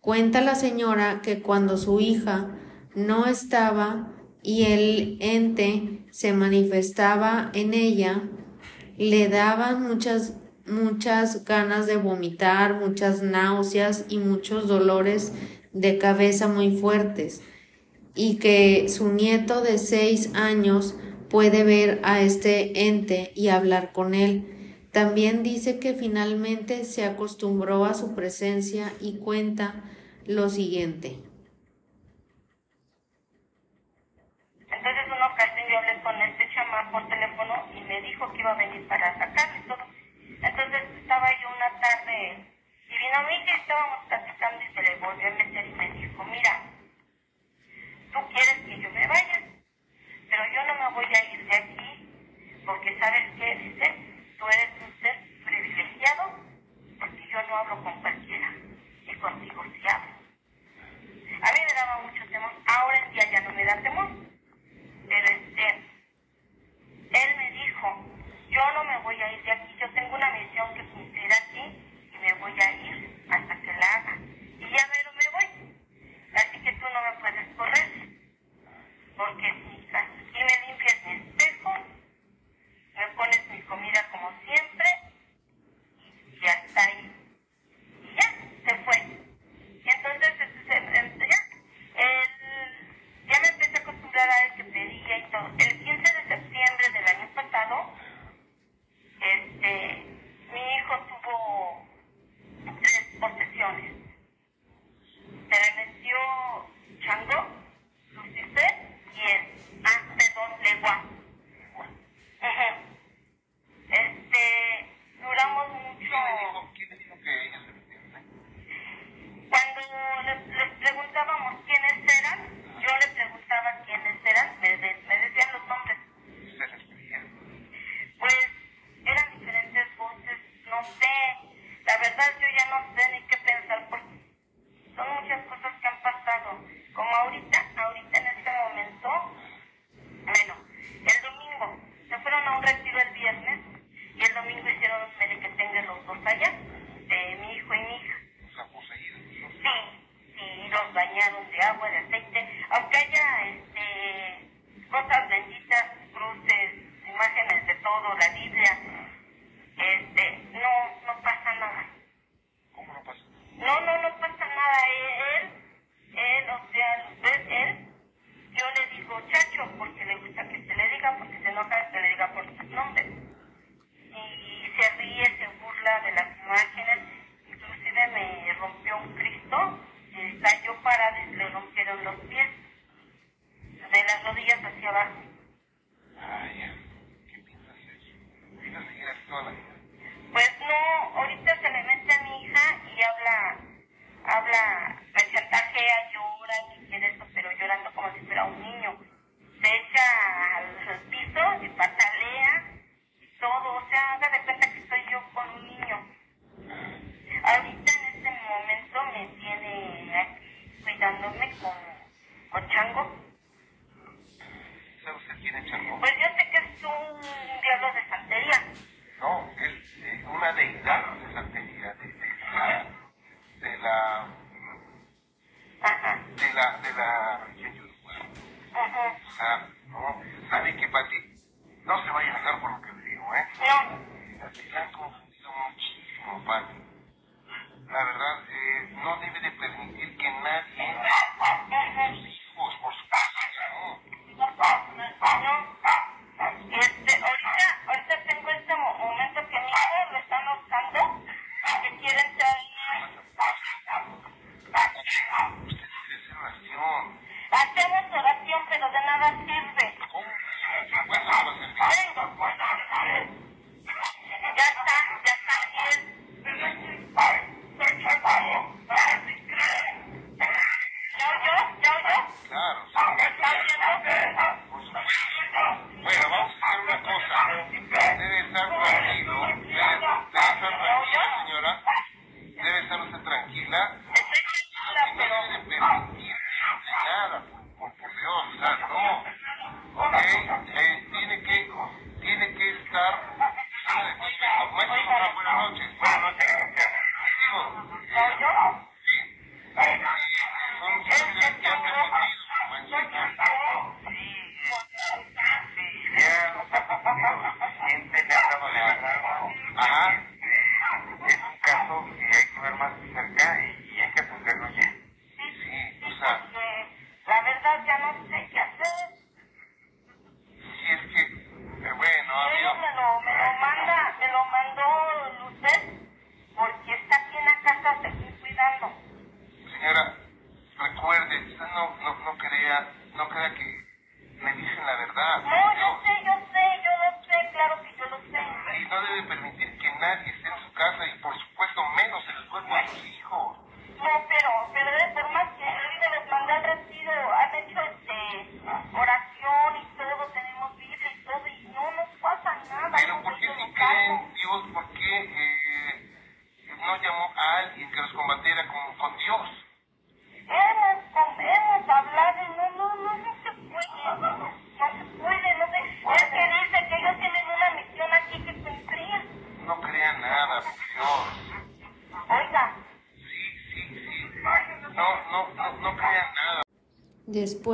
Cuenta la señora que cuando su hija no estaba y el ente se manifestaba en ella, le daban muchas muchas ganas de vomitar, muchas náuseas y muchos dolores de cabeza muy fuertes, y que su nieto de seis años puede ver a este ente y hablar con él. También dice que finalmente se acostumbró a su presencia y cuenta lo siguiente. Entonces una ocasión yo hablé con este chamán por teléfono y me dijo que iba a venir para sacarme todo entonces estaba yo una tarde y vino mi hija y estábamos platicando y se le volvió a meter y me dijo, mira, tú quieres que yo me vaya, pero yo no me voy a ir de aquí porque sabes qué, dice, tú eres un ser privilegiado porque yo no hablo con cualquiera y contigo sí hablo. A mí me daba mucho temor, ahora en día ya no me da temor, pero este, él me dijo, yo no me voy a ir de aquí, yo tengo una misión que aquí y me voy a ir hasta que la haga. Y ya mero me voy. Así que tú no me puedes correr. Porque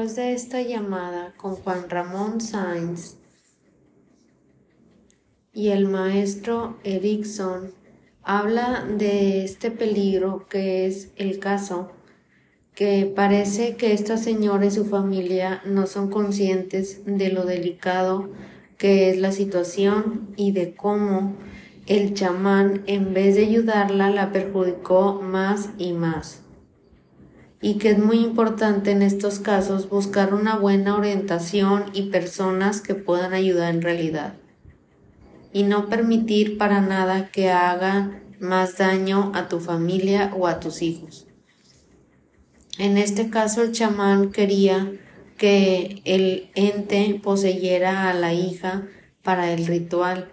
Después de esta llamada con Juan Ramón Sainz y el maestro Erickson habla de este peligro que es el caso, que parece que esta señora y su familia no son conscientes de lo delicado que es la situación y de cómo el chamán en vez de ayudarla la perjudicó más y más. Y que es muy importante en estos casos buscar una buena orientación y personas que puedan ayudar en realidad y no permitir para nada que haga más daño a tu familia o a tus hijos. En este caso el chamán quería que el ente poseyera a la hija para el ritual,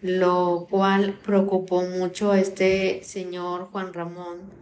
lo cual preocupó mucho a este señor Juan Ramón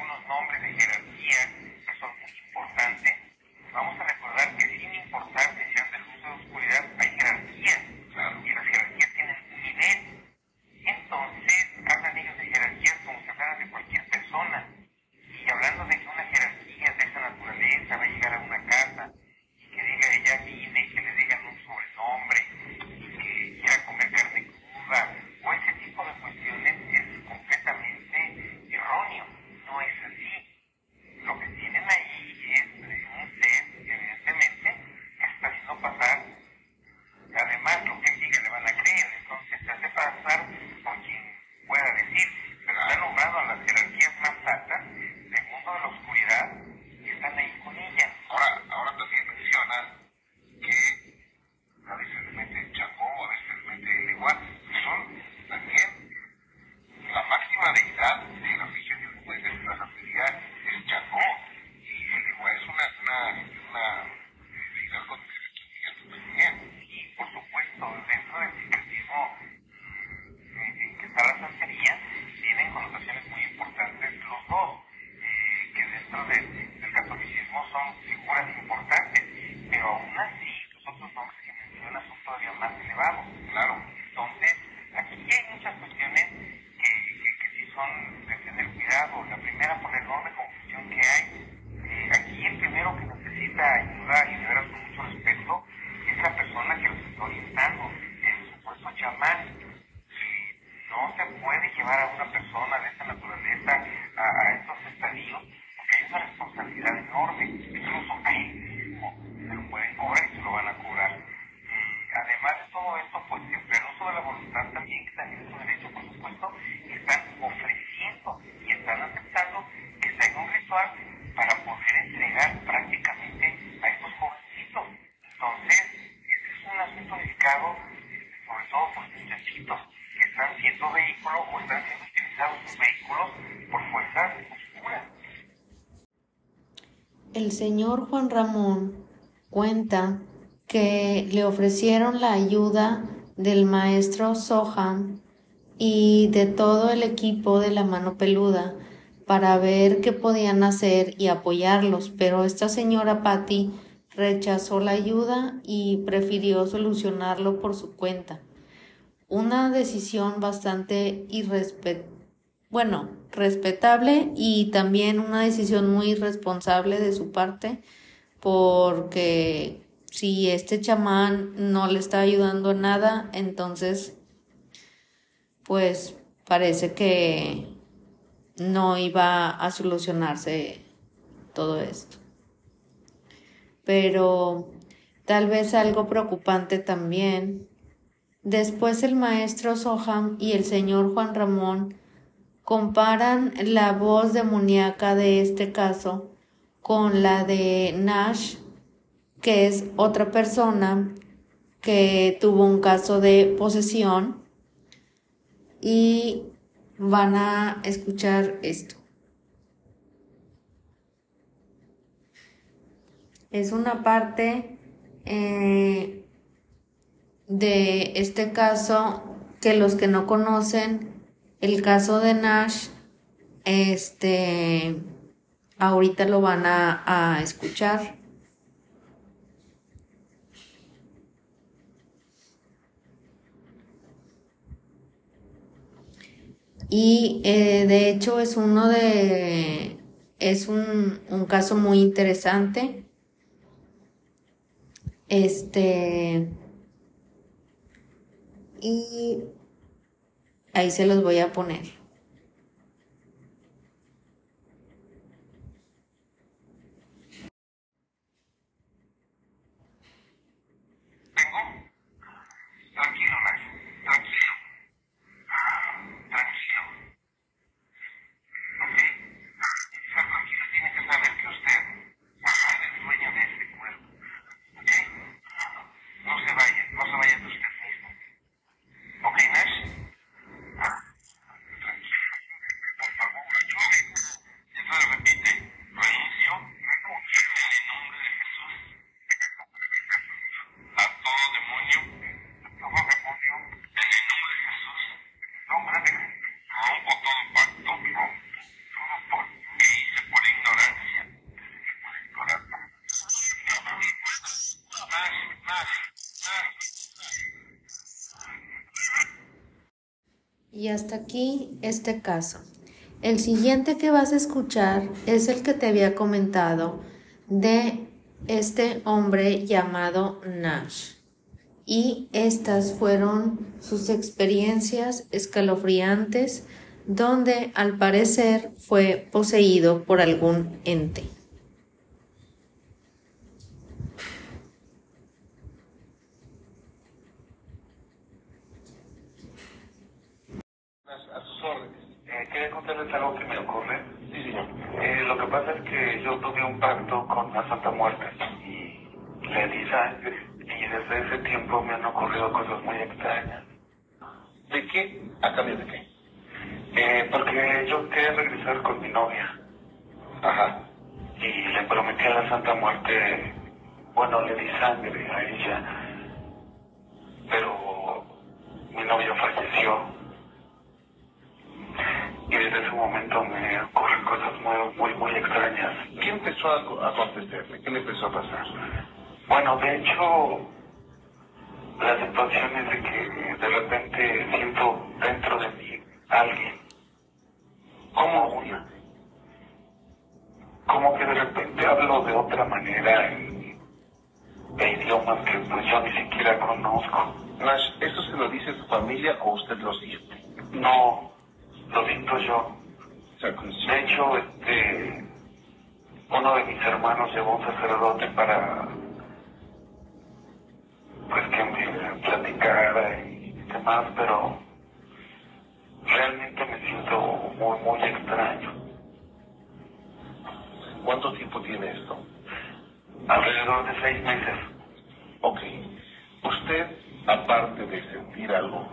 el señor Juan Ramón cuenta que le ofrecieron la ayuda del maestro Soham y de todo el equipo de la mano peluda para ver qué podían hacer y apoyarlos, pero esta señora Patty rechazó la ayuda y prefirió solucionarlo por su cuenta. Una decisión bastante irrespetuosa bueno, respetable y también una decisión muy responsable de su parte porque si este chamán no le está ayudando nada, entonces pues parece que no iba a solucionarse todo esto. Pero tal vez algo preocupante también. Después el maestro Soham y el señor Juan Ramón comparan la voz demoníaca de este caso con la de Nash, que es otra persona que tuvo un caso de posesión y van a escuchar esto. Es una parte eh, de este caso que los que no conocen el caso de Nash, este, ahorita lo van a, escuchar. Y eh, de hecho es uno de, es un, un caso muy interesante. Este, y ahí se los voy a poner. Tranquilo, Max. Tranquilo. Tranquilo. ¿Ok? Estar tranquilo tiene que saber que usted es dueño de este cuerpo. ¿Ok? No se vaya. No se vaya de usted mismo. ¿Ok, Nash? Tranquilo. Por favor, ayúdeme. Entonces repite. Renuncio. En el nombre de Jesús. A todo demonio. A todo demonio. En el nombre de Jesús. Nombre de Rompo todo pacto. Rompo todo pacto que hice por ignorancia. Por ignorancia. Más, más, más. Y hasta aquí este caso. El siguiente que vas a escuchar es el que te había comentado de este hombre llamado Nash. Y estas fueron sus experiencias escalofriantes donde al parecer fue poseído por algún ente. A sus órdenes. Eh, contarles algo que me ocurre. Sí, señor. Eh, lo que pasa es que yo tuve un pacto con la Santa Muerte y le di sangre. Y desde ese tiempo me han ocurrido cosas muy extrañas. ¿De qué? ¿A cambio de qué? Eh, porque yo quería regresar con mi novia. Ajá. Y le prometí a la Santa Muerte, bueno, le di sangre a ella. Pero mi novia falleció. Y desde ese momento me ocurren cosas muy, muy, muy extrañas. ¿Qué empezó a, acontecerle? ¿Qué le empezó a pasar? Bueno, de hecho, la situación es de que de repente siento dentro de mí alguien. Como una. Como que de repente hablo de otra manera en, de idiomas que pues yo ni siquiera conozco. Nash, ¿esto se lo dice su familia o usted lo siente? No, lo siento yo. De hecho, este, uno de mis hermanos llevó un sacerdote para, pues que me platicara y demás, pero realmente me siento muy, muy extraño. ¿Cuánto tiempo tiene esto? Alrededor de seis meses. Ok. Usted, aparte de sentir algo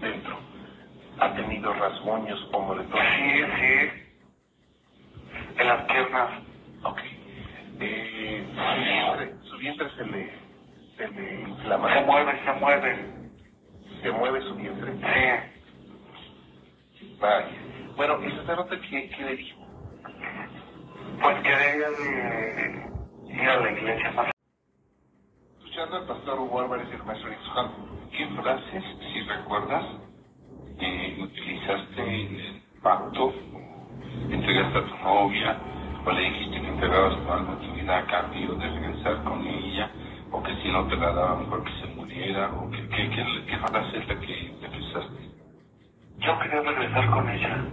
dentro, ha tenido rasguños o moretones. Sí, sí. En las piernas. Ok. Eh, su vientre, su vientre se le, se le inflama. Se mueve, se mueve. Se mueve su vientre. Sí. Vaya. Bueno, ¿el sacerdote qué, qué le dijo? Pues quería de ir a la iglesia más. Escuchando al pastor Hugo Álvarez y el maestro Nixon, ¿Qué frases, si recuerdas, eh, utilizaste en el pacto? ¿Entregaste a tu novia? ¿O le dijiste que entregabas tu alma, tu vida a cambio de regresar con ella? ¿O que si no te la daba mejor que se muriera? ¿O qué, qué frase es la que utilizaste? Yo quería regresar con ella.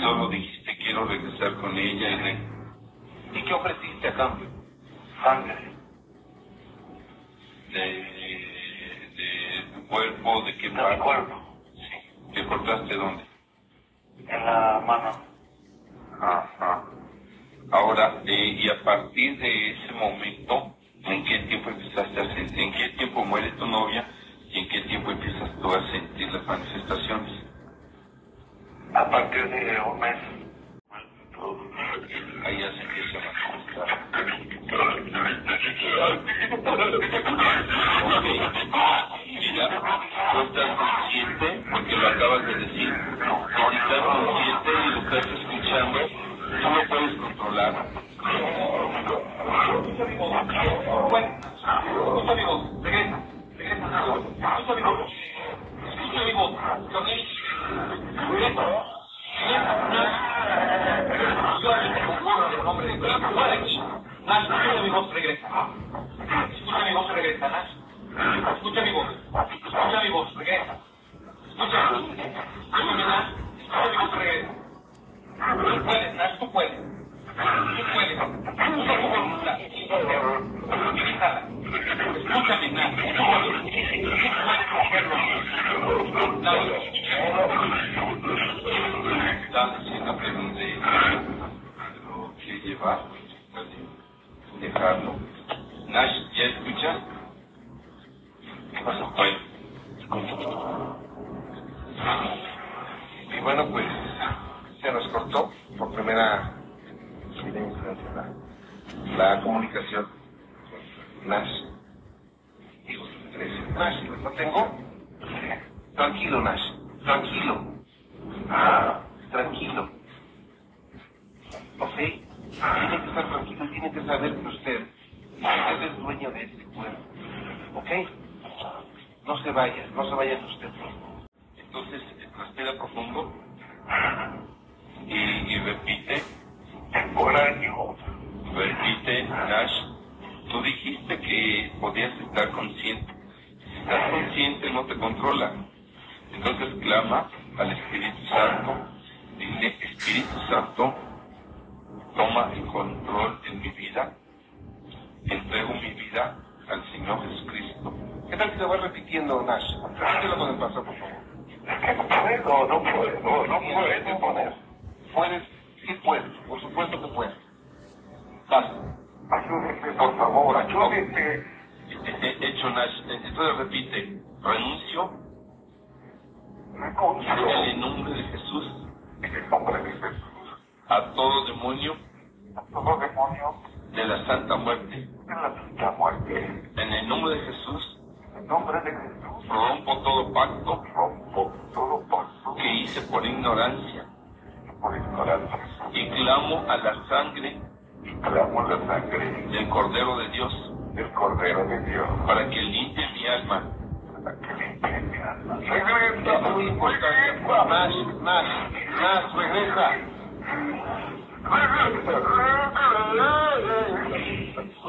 Solo dijiste quiero regresar con ella y. ¿Y qué ofreciste a cambio? Sangre. de, de cuerpo, de qué De mi parte. cuerpo. Sí. ¿Te cortaste dónde? En la mano. Ajá. Ahora, eh, y a partir de ese momento, ¿en qué tiempo empezaste a sentir, en qué tiempo muere tu novia y en qué tiempo empiezas tú a sentir las manifestaciones? A partir de un mes. Ahí ya se empieza a manifestar. Ok tranquila, tú estás consciente, porque lo acabas de decir, estás consciente y lo estás escuchando, tú lo puedes controlar.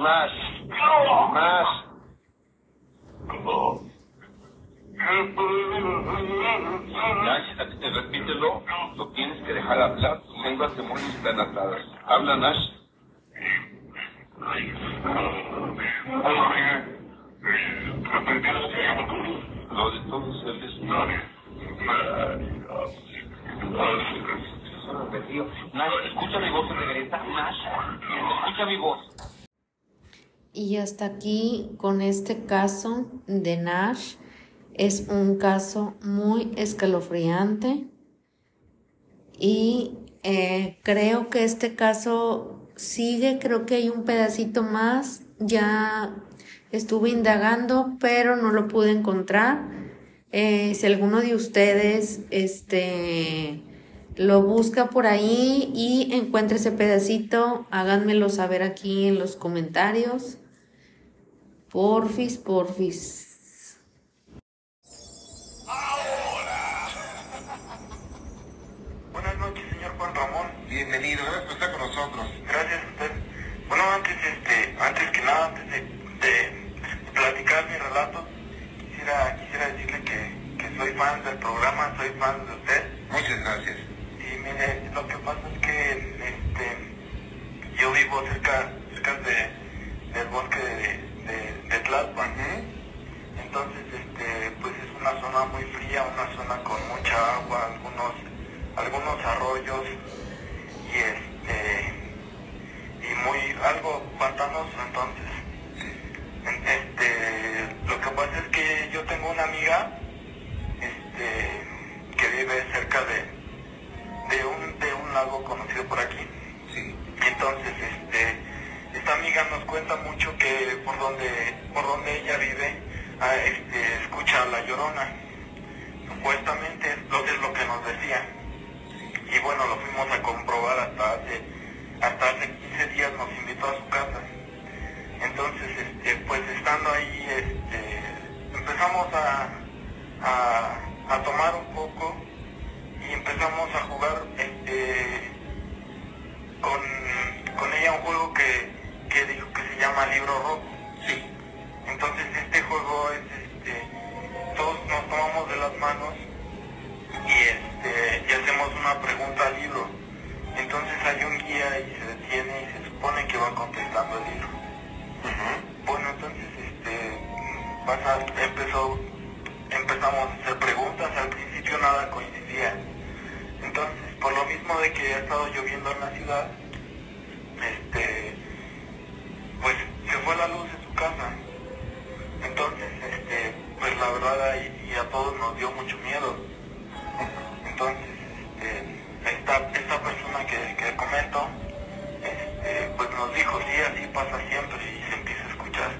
Nash, Nash. Nash, repítelo, lo tienes que dejar hablar, tus lenguas demonios están atadas. Habla Nash. Lo de todos el Espíritu. Nash, escucha mi voz, regresa. Nash, escucha mi voz. Y hasta aquí con este caso de Nash. Es un caso muy escalofriante y eh, creo que este caso sigue, creo que hay un pedacito más, ya estuve indagando, pero no lo pude encontrar. Eh, si alguno de ustedes este, lo busca por ahí y encuentra ese pedacito, háganmelo saber aquí en los comentarios. Porfis, porfis. Buenas noches, señor Juan Ramón. Bienvenido, gracias por estar con nosotros. Gracias a usted. Bueno, antes, este, antes que nada, antes de, de platicar mi relato, quisiera, quisiera decirle que, que soy fan del programa, soy fan de usted. Muchas gracias. Y mire, lo que pasa es que este, yo vivo cerca, cerca de, del bosque de, de, de Tlalpan. Entonces, este, pues es una zona muy fría, una zona con mucha agua, algunos, algunos arroyos y este, y muy, algo pantanoso entonces. En- Este, lo que pasa es que yo tengo una amiga, este, que vive cerca de, de un, de un lago conocido por aquí. Sí. Entonces, este, esta amiga nos cuenta mucho que por donde, por donde ella vive, ah, este, escucha a la llorona. Supuestamente es lo, es lo que nos decía. Y bueno, lo fuimos a comprobar hasta hace, hasta hace 15 días, nos invitó a su casa. Entonces, este, pues estando ahí, este, empezamos a, a, a tomar un poco y empezamos a jugar este, con, con ella un juego que, que dijo que se llama Libro Rojo. Sí. Entonces este juego es este, todos nos tomamos de las manos y este, y hacemos una pregunta al libro. Entonces hay un guía y se detiene y se supone que va contestando el libro. Bueno, entonces este, pasa, empezó, empezamos a hacer preguntas, al principio nada coincidía. Entonces, por lo mismo de que ha estado lloviendo en la ciudad, este, fue la luz en su casa. Entonces, este, pues la verdad ahí- y a todos nos dio mucho miedo. Entonces, este, esta, esta persona que, que comento, este, pues nos dijo, sí, así pasa siempre y se empieza a escuchar.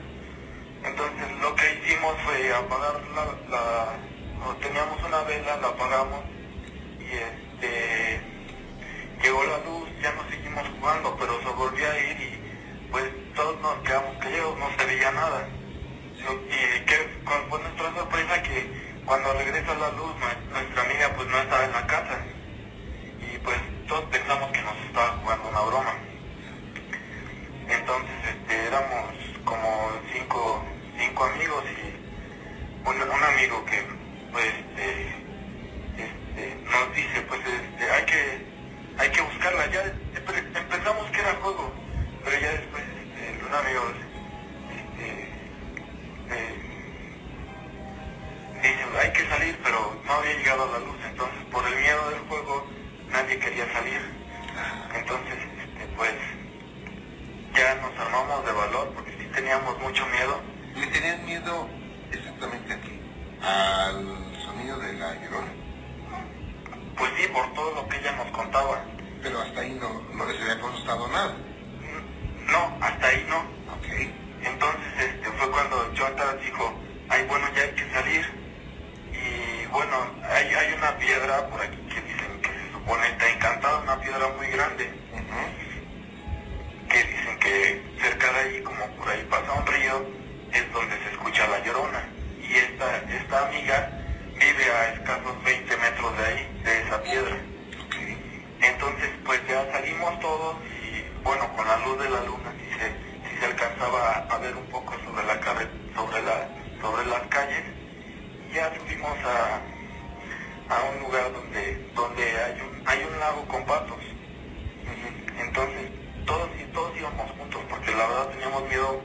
Entonces lo que hicimos fue apagar la, la teníamos una vela, la apagamos y este llegó la luz, ya no seguimos jugando, pero se volvió a ir y pues todos nos quedamos callados, no se veía nada. Y que con- fue nuestra sorpresa que cuando regresa la luz nue- nuestra amiga pues no estaba en la casa y pues todos pensamos que nos estaba jugando una broma. Entonces este, éramos como cinco, cinco amigos y un, un amigo que pues este, este, nos dice pues este, hay que hay que buscarla ya empe- empezamos que era juego pero ya después este, este, hay que salir pero no había llegado la luz entonces por el miedo del juego nadie quería salir entonces este, pues ya nos armamos de valor porque sí teníamos mucho miedo ¿Le tenían miedo exactamente a qué? ¿Al sonido de la llorona? pues sí por todo lo que ella nos contaba Pero hasta ahí no, no les había constado nada. No hasta ahí no Ok. Entonces este, fue cuando Jonathan dijo, ay bueno ya hay que salir. Y bueno, hay, hay una piedra por aquí que dicen que se supone está encantada, una piedra muy grande, que dicen que cerca de ahí, como por ahí pasa un río, es donde se escucha la llorona. Y esta, esta amiga vive a escasos 20 metros de ahí, de esa piedra. Entonces, pues ya salimos todos bueno, con la luz de la luna sí se, sí se alcanzaba a ver un poco sobre la sobre la, sobre las calles. Ya subimos a, a un lugar donde, donde hay un, hay un lago con patos. Entonces, todos y todos íbamos juntos porque la verdad teníamos miedo,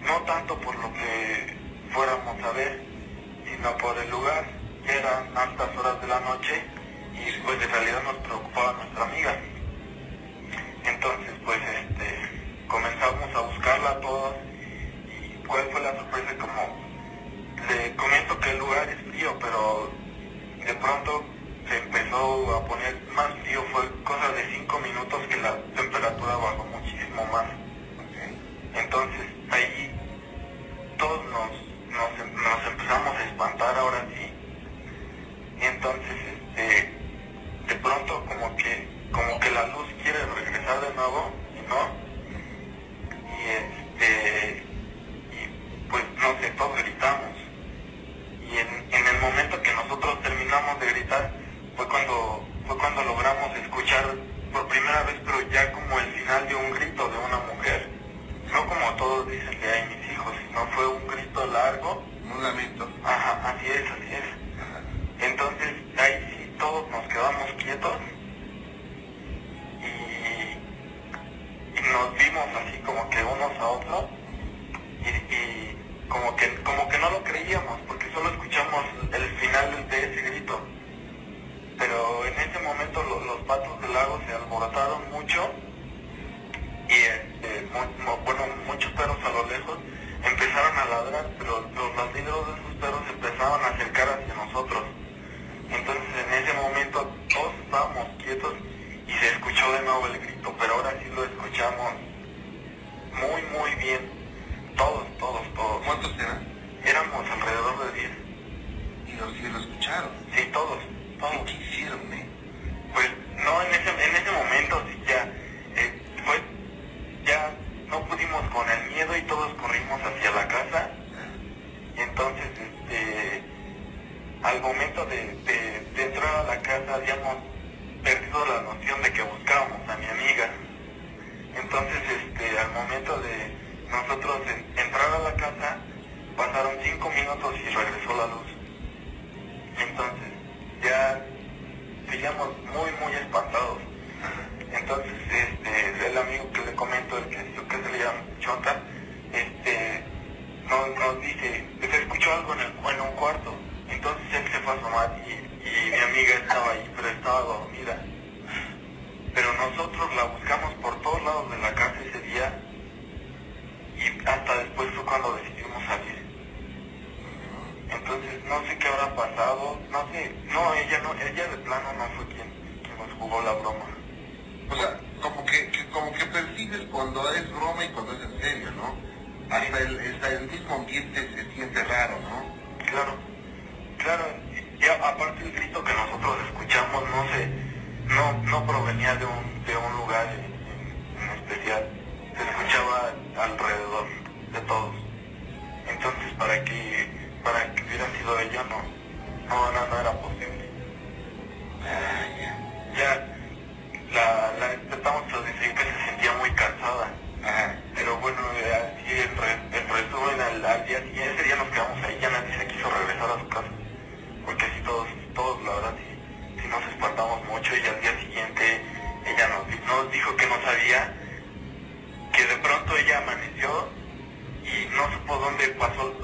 no tanto por lo que fuéramos a ver, sino por el lugar. Ya eran altas horas de la noche y pues en realidad nos preocupaba nuestra amiga. Entonces pues este comenzamos a buscarla todos y cuál fue la sorpresa como le comento que el lugar es frío pero de pronto se empezó a poner más frío, fue cosa de cinco minutos que la temperatura bajó muchísimo más. Entonces ahí todos nos, nos, nos empezamos a espantar ahora sí. Y entonces este de pronto como que como que la luz quiere regresar de nuevo y no. Y este y pues no sé todos gritamos. Y en, en el momento que nosotros terminamos de gritar fue cuando fue cuando logramos escuchar por primera vez pero ya como el final de un grito de una mujer. No como todos dicen de ahí mis hijos sino fue un grito largo. Un lamento. Ajá, así es, así es. Entonces ahí sí todos nos quedamos quietos nos vimos así como que unos a otros y, y como que como que no lo creíamos porque solo escuchamos el final de ese grito. Pero en ese momento lo- los patos del lago se alborotaron mucho y este, mu- mu- bueno, muchos perros a lo lejos empezaron a ladrar, pero los ladridos de esos perros empezaban a acercar hacia nosotros. Entonces en ese momento todos estábamos quietos y se escuchó de nuevo el grito, pero ahora sí lo escuchamos muy, muy bien. Todos, todos, todos. ¿Cuántos eran? Éramos alrededor de 10. Y los sí lo escucharon. Sí, todos, todos. ¿Qué hicieron, eh? Pues no, en ese, en ese momento sí ya eh, fue, ya no pudimos con el miedo y todos corrimos hacia la casa. Y entonces, este, al momento de, de- de entrar a la casa habíamos perdido la noción de que buscábamos a mi amiga. Entonces, este, al momento de nosotros en- entrar a la casa, pasaron cinco minutos y regresó la luz. Entonces, ya seguíamos muy, muy espantados. Entonces, este, el amigo que le comento, el que, que se le llama Chonta, este, nos, nos dice, se escuchó algo en, el, en un cuarto. Entonces él se fue a asomar y, y mi amiga estaba ahí, pero estaba dormida. Pero nosotros la buscamos por todos lados de la casa ese día y hasta después fue cuando decidimos salir. Entonces no sé qué habrá pasado, no sé, no, ella no, ella de plano no fue quien, quien nos jugó la broma. O sea, como que, que- como que percibes cuando es broma y cuando es en serio, ¿no? Hasta el, hasta el mismo ambiente se siente raro, ¿no? Claro, claro, y, aparte el grito que nosotros escuchamos no sé, no, no provenía de un, de un lugar en, especial, se escuchaba alrededor de todos. Entonces para que, para que hubiera sido ella no, no, no, no era posible. Supo dónde pasó,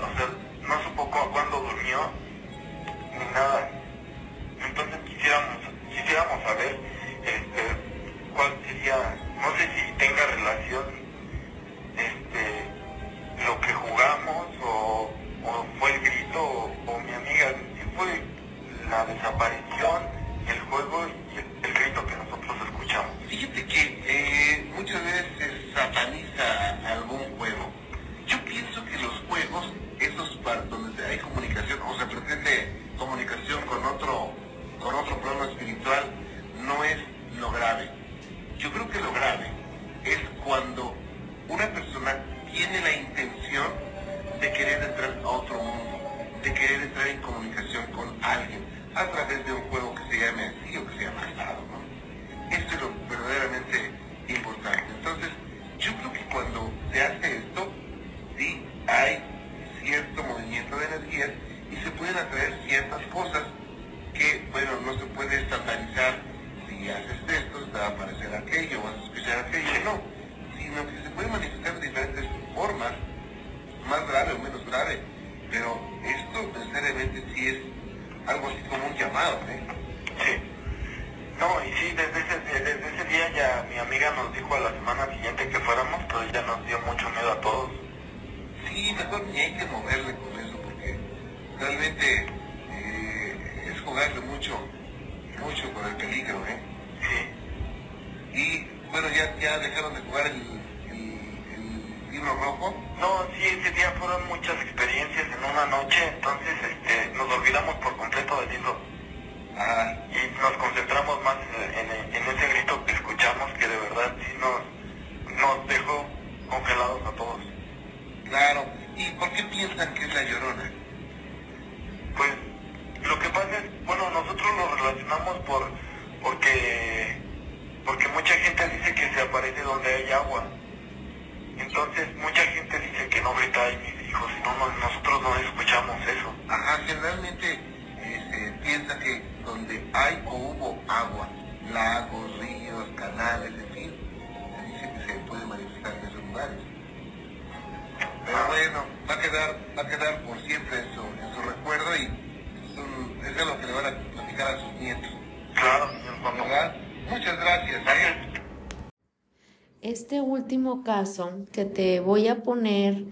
Entonces mucha gente dice que no grita ahí mis hijos, y no, no- nosotros no escuchamos eso. Ajá, generalmente eh, se piensa que donde hay o hubo agua, lagos, ríos, canales, en fin, se dice que se puede manifestar en esos lugares. Pero bueno, va a quedar, va a quedar por siempre en su, en su recuerdo y es, un- es algo que le van a platicar a sus nietos. Claro, señor. Muchas gracias. ¿eh? Este último caso que te voy a poner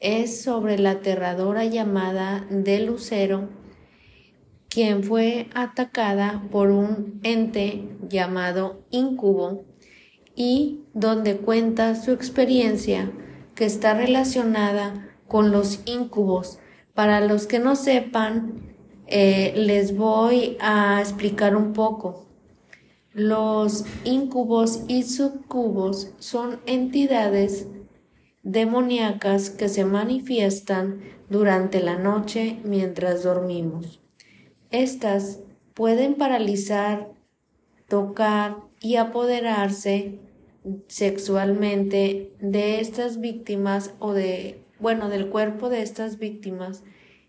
es sobre la aterradora llamada de Lucero, quien fue atacada por un ente llamado Incubo y donde cuenta su experiencia que está relacionada con los incubos. Para los que no sepan, eh, les voy a explicar un poco. Los incubos y subcubos son entidades demoníacas que se manifiestan durante la noche mientras dormimos. Estas pueden paralizar, tocar y apoderarse sexualmente de estas víctimas o de, bueno, del cuerpo de estas víctimas.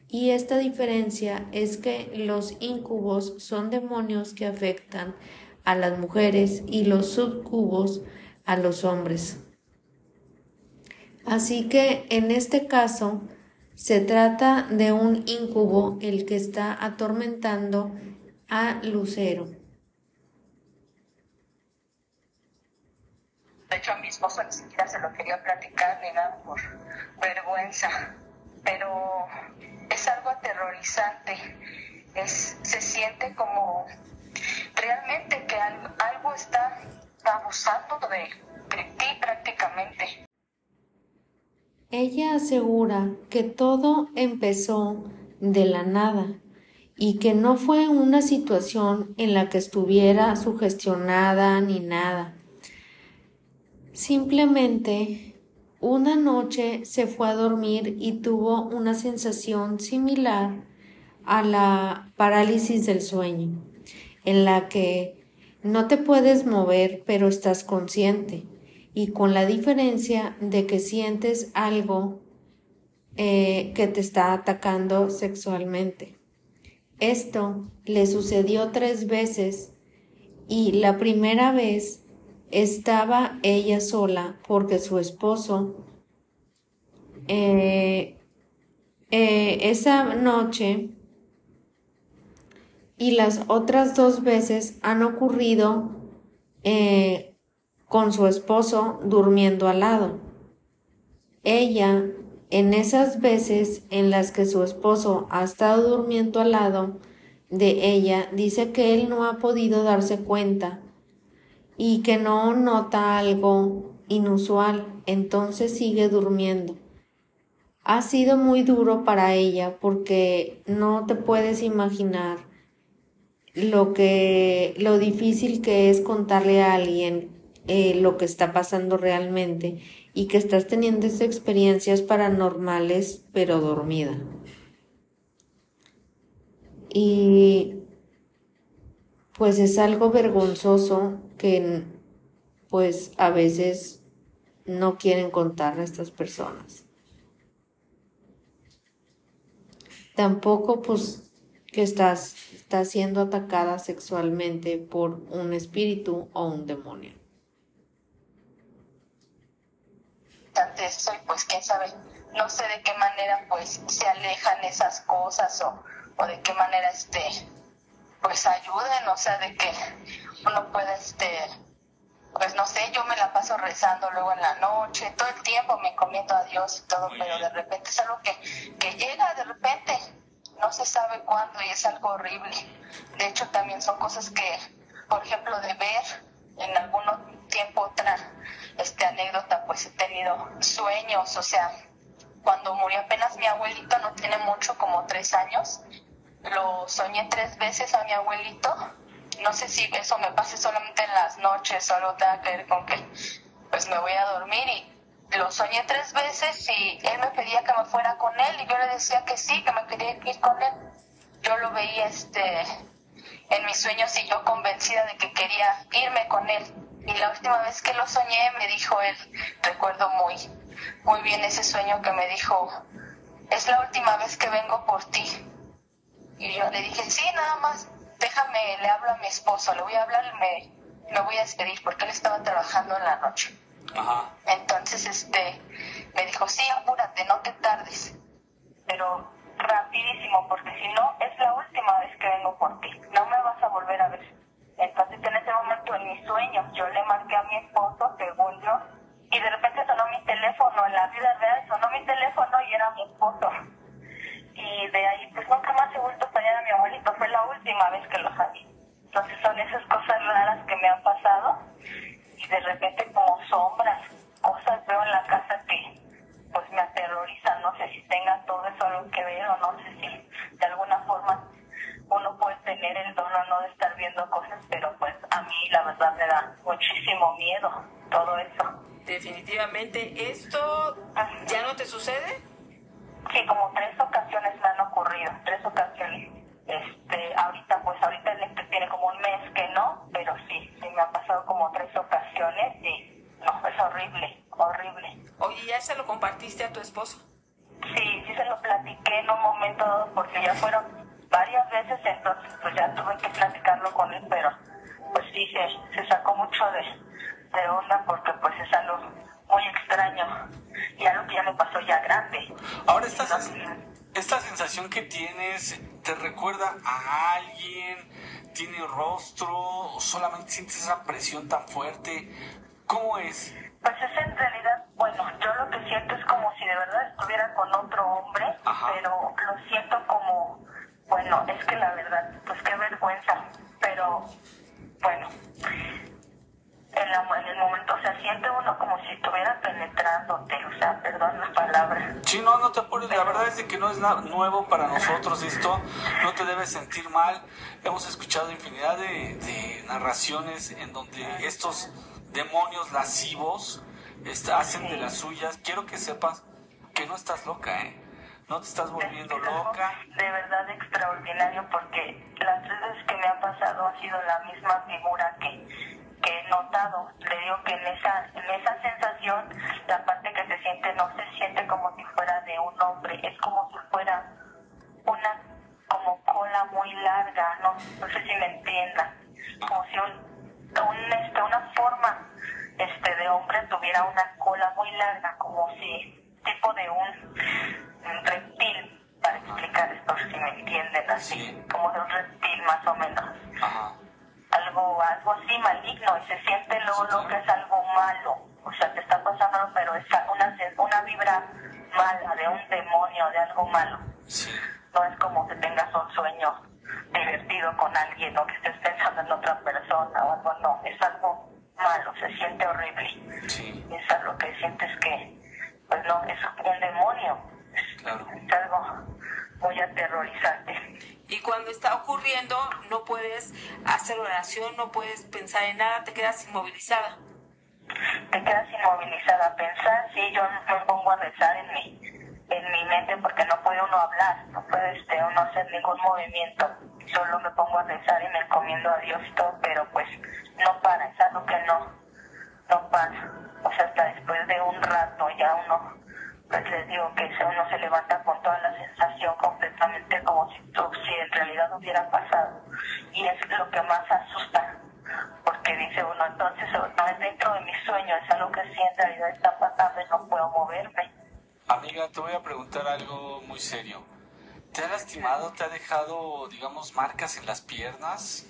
Y esta diferencia es que los incubos son demonios que afectan a las mujeres y los subcubos a los hombres. Así que en este caso se trata de un incubo el que está atormentando a Lucero. De hecho, a mi esposo ni siquiera se lo quería platicar ni nada por vergüenza, pero es algo aterrorizante. Es, se siente como realmente que algo está abusando de, de ti prácticamente. Ella asegura que todo empezó de la nada y que no fue una situación en la que estuviera sugestionada ni nada. Simplemente una noche se fue a dormir y tuvo una sensación similar a la parálisis del sueño, en la que no te puedes mover pero estás consciente y con la diferencia de que sientes algo eh, que te está atacando sexualmente. Esto le sucedió tres veces y la primera vez estaba ella sola porque su esposo eh, eh, esa noche y las otras dos veces han ocurrido eh, con su esposo durmiendo al lado. Ella en esas veces en las que su esposo ha estado durmiendo al lado de ella, dice que él no ha podido darse cuenta y que no nota algo inusual, entonces sigue durmiendo. Ha sido muy duro para ella porque no te puedes imaginar lo que lo difícil que es contarle a alguien eh, lo que está pasando realmente y que estás teniendo esas experiencias paranormales pero dormida. Y pues es algo vergonzoso que pues a veces no quieren contar a estas personas. Tampoco pues que estás, siendo atacada sexualmente por un espíritu o un demonio. y pues quién sabe, no sé de qué manera pues se alejan esas cosas o, o de qué manera este pues ayuden, o sea, de que uno pueda este pues no sé, yo me la paso rezando luego en la noche, todo el tiempo me encomiendo a Dios y todo, pero de repente es algo que, que llega de repente, no se sabe cuándo y es algo horrible. De hecho, también son cosas que, por ejemplo, de ver en algún tiempo otra este, anécdota, pues he tenido sueños, o sea, cuando murió apenas mi abuelito, no tiene mucho, como tres años, lo soñé tres veces a mi abuelito, no sé si eso me pase solamente en las noches, solo tenga que ver con que pues me voy a dormir y lo soñé tres veces y él me pedía que me fuera con él y yo le decía que sí, que me quería ir con él. Yo lo veía este en mis sueños y yo convencida de que quería irme con él. Y la última vez que lo soñé me dijo él, recuerdo muy, muy bien ese sueño que me dijo, es la última vez que vengo por ti. Y yo le dije, sí, nada más, déjame, le hablo a mi esposo, le voy a hablar, me, me voy a despedir porque él estaba trabajando en la noche. Entonces, este, me dijo, sí, apúrate, no te tardes. Pero rapidísimo, porque si no, es la última vez que vengo por ti. No me vas a volver a ver. Entonces, en ese momento, en mis sueños, yo le marqué a mi esposo, según yo, y de repente sonó mi teléfono, en la vida real sonó mi teléfono y era mi esposo. Y de ahí, pues nunca más he vuelto a mi abuelito, fue la última vez que lo sabía. Entonces, son esas cosas raras que me han pasado, y de repente, sombras, cosas veo en la casa que pues me aterroriza, no sé si tenga todo eso algo que ver o no sé si de alguna forma uno puede tener el don o no de estar viendo cosas, pero pues a mí la verdad me da muchísimo miedo todo eso. definitivamente. ¿Esto ya no te sucede? Sí, como tres ocasiones me han ocurrido, tres ocasiones. Este, ahorita, pues ahorita tiene como un mes que no, pero sí, sí me ha pasado como tres ocasiones y no, es horrible, horrible. Oye, ¿ya se lo compartiste a tu esposo? Sí, sí se lo platiqué en un momento dado porque ya fueron varias veces, entonces pues ya tuve que platicarlo con él, pero pues sí, se, se sacó mucho de, de onda porque pues es algo muy extraño y algo que ya me pasó ya grande. Ahora esta, sens- esta sensación que tienes, ¿te recuerda a alguien? ¿Tiene rostro? ¿O solamente sientes esa presión tan fuerte? ¿Cómo es? Pues es en realidad, bueno, yo lo que siento es como si de verdad estuviera con otro hombre, pero lo siento como, bueno, es que la verdad, pues qué vergüenza, pero bueno, en, la- en el momento, o sea, siente uno como si estuviera penetrándote, o sea, perdón la palabra. Sí, no, no te apures. La verdad es de que no es nada nuevo para nosotros esto. No te debes sentir mal. Hemos escuchado infinidad de, de narraciones en donde estos demonios lascivos este, hacen de las suyas. Quiero que sepas que no estás loca, ¿eh? No te estás volviendo loca. de verdad extraordinario porque las tres veces que me ha pasado ha sido la misma figura que, que he notado. Le digo que en esa, en esa sensación, la parte que se siente no se siente como si fuera de un hombre, es como si fuera una como cola muy larga, no, no sé si me entiendan, como si un, un, este, una forma este de hombre tuviera una cola muy larga, como si tipo de un, reptil, para explicar esto si me entienden así, como de un reptil más o menos. Algo, algo así maligno y se siente luego lo que es algo malo, o sea, te está pasando, pero es una, una vibra mala de un demonio, de algo malo. No es como que tengas un sueño divertido con alguien o que estés pensando en otra persona o algo, no, es algo malo, se siente horrible. Es algo que sientes que, pues no, es un demonio, es algo muy aterrorizante. Y cuando está ocurriendo, no puedes hacer oración, no puedes pensar en nada, te quedas inmovilizada. te quedas inmovilizada a pensar, sí, yo me pongo a rezar en mi, en mi mente porque no puede uno hablar, no puede este, uno hacer ningún movimiento, solo me pongo a rezar y me encomiendo a Dios y todo, pero pues no para, es algo que no, no para, o sea, hasta después de un rato ya uno, pues les digo que uno se levanta con toda la sensación completamente como si, si en realidad hubiera pasado, y es lo que más asusta, porque dice uno, entonces no es dentro de mi sueño, es algo que sí en realidad está pasando y no puedo moverme. Amiga, te voy a preguntar algo muy serio. ¿Te ha lastimado? ¿Te ha dejado, digamos, marcas en las piernas?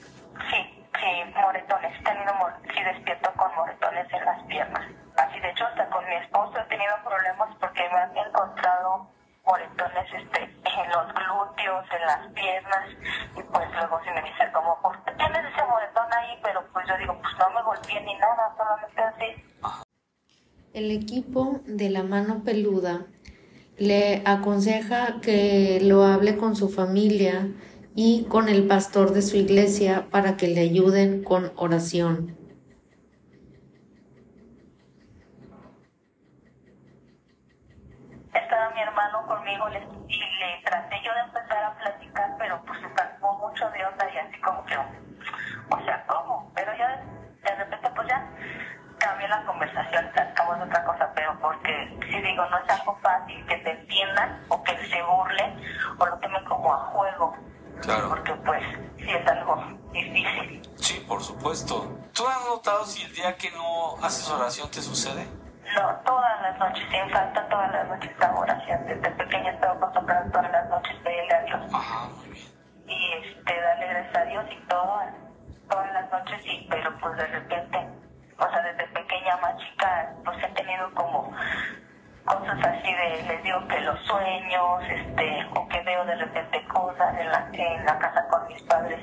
Sí, sí, moretones, he tenido, sí despierto con moretones en las piernas. Así de hecho hasta con mi esposo he tenido problemas porque me han encontrado moretones este, en los glúteos, en las piernas, y pues luego si me dice como, ¿por qué tienes ese moretón ahí? Pero pues yo digo, pues no me golpeé ni nada, solamente así. El equipo de la mano peluda le aconseja que lo hable con su familia y con el pastor de su iglesia para que le ayuden con oración. estaba mi hermano conmigo le- y le traté yo de empezar a platicar, pero pues se sacó mucho de onda y así como que, o sea, ¿cómo? Pero ya de, de repente pues ya cambió la sacamos otra cosa, pero porque si digo, no es algo fácil que te entiendan o que se burlen o lo tomen como a juego, Claro. porque pues sí es algo difícil. Sí, por supuesto. ¿Tú has notado si el día que no haces oración te sucede? No, todas las noches, sin falta, todas las noches hago oración. Desde pequeña estaba acostumbrada todas las noches pedirle a Dios. Y este, darle gracias a Dios y todo, todas las noches, sí, pero pues de repente, o sea, desde pequeña más chica, pues he tenido como cosas así de, les digo que los sueños, este, o que veo de repente cosas en la, en la casa con mis padres.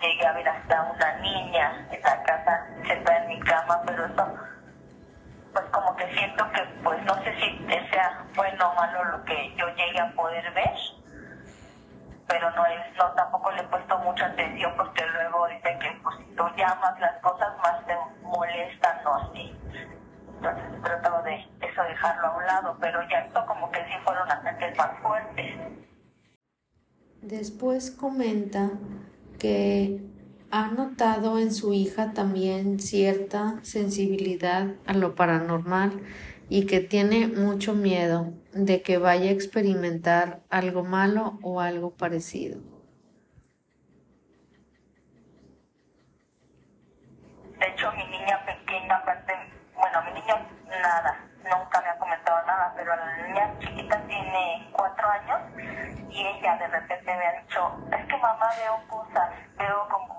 Llegué a ver hasta una niña en la casa, sentada en mi cama, pero eso pues como que siento que pues no sé si sea bueno o malo lo que yo llegue a poder ver pero no es no tampoco le he puesto mucha atención porque luego dicen que pues si tú llamas las cosas más te molestan no sí entonces creo dejarlo a un lado, pero ya esto como que sí fueron ataques más fuertes. Después comenta que ha notado en su hija también cierta sensibilidad a lo paranormal y que tiene mucho miedo de que vaya a experimentar algo malo o algo parecido. De hecho, mi niña pequeña, aparte, bueno, mi niño nada, nunca me ha comentado nada, pero la niña chiquita tiene cuatro años y ella de repente me ha dicho, es que mamá veo cosas, veo como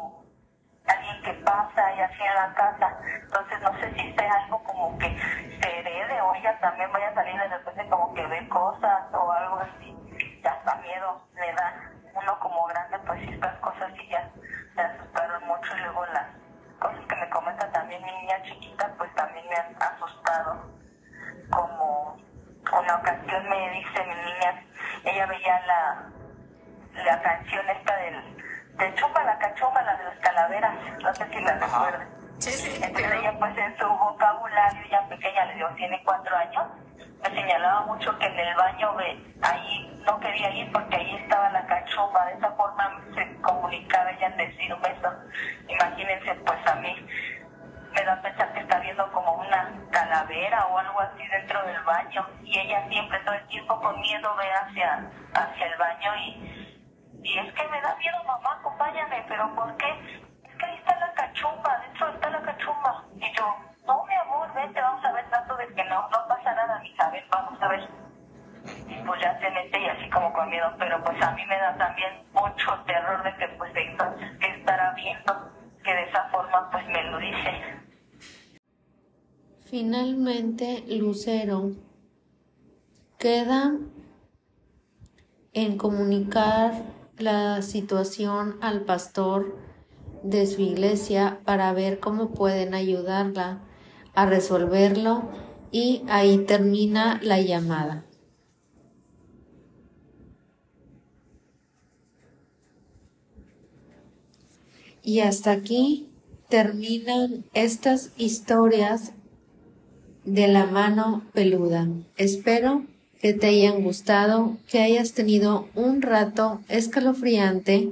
alguien que pasa y así en la casa, entonces no sé si sea algo como que se herede o ella también vaya a salir de repente como que ve cosas o algo así, ya hasta miedo le da, uno como grande pues estas cosas sí ya me asustaron mucho y luego las cosas que me comenta también mi niña chiquita pues también me han asustado. Como una ocasión me dice mi niña ella veía la la canción esta del de Chumba la Cachumba, la de las calaveras, no sé si la. Sí, sí. Entonces ella pues en su vocabulario ya pequeña, le digo, tiene cuatro años, me señalaba mucho que en el baño ve, ahí no quería ir porque ahí estaba la cachumba, de esa forma se comunicaba ella en decir un beso. Imagínense pues a mí me da a pensar que está viendo como una calavera o algo así dentro del baño y ella siempre todo el tiempo con miedo ve hacia, hacia el baño y y es que me da miedo, mamá, acompáñame, pero ¿por qué? Es que ahí está la cachumba, dentro está la cachumba. Y yo, no, mi amor, vente, vamos a ver, tanto de que no, no pasa nada, mi ver, vamos a ver. Y pues ya se mete y así como con miedo, pero pues a mí me da también mucho terror de que pues entonces, ¿qué estará viendo? Que de esa forma pues me lo dice. Finalmente, Lucero queda en comunicar la situación al pastor de su iglesia para ver cómo pueden ayudarla a resolverlo y ahí termina la llamada. Y hasta aquí terminan estas historias de la mano peluda. Espero que te hayan gustado, que hayas tenido un rato escalofriante.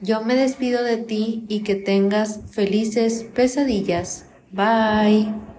Yo me despido de ti y que tengas felices pesadillas. Bye.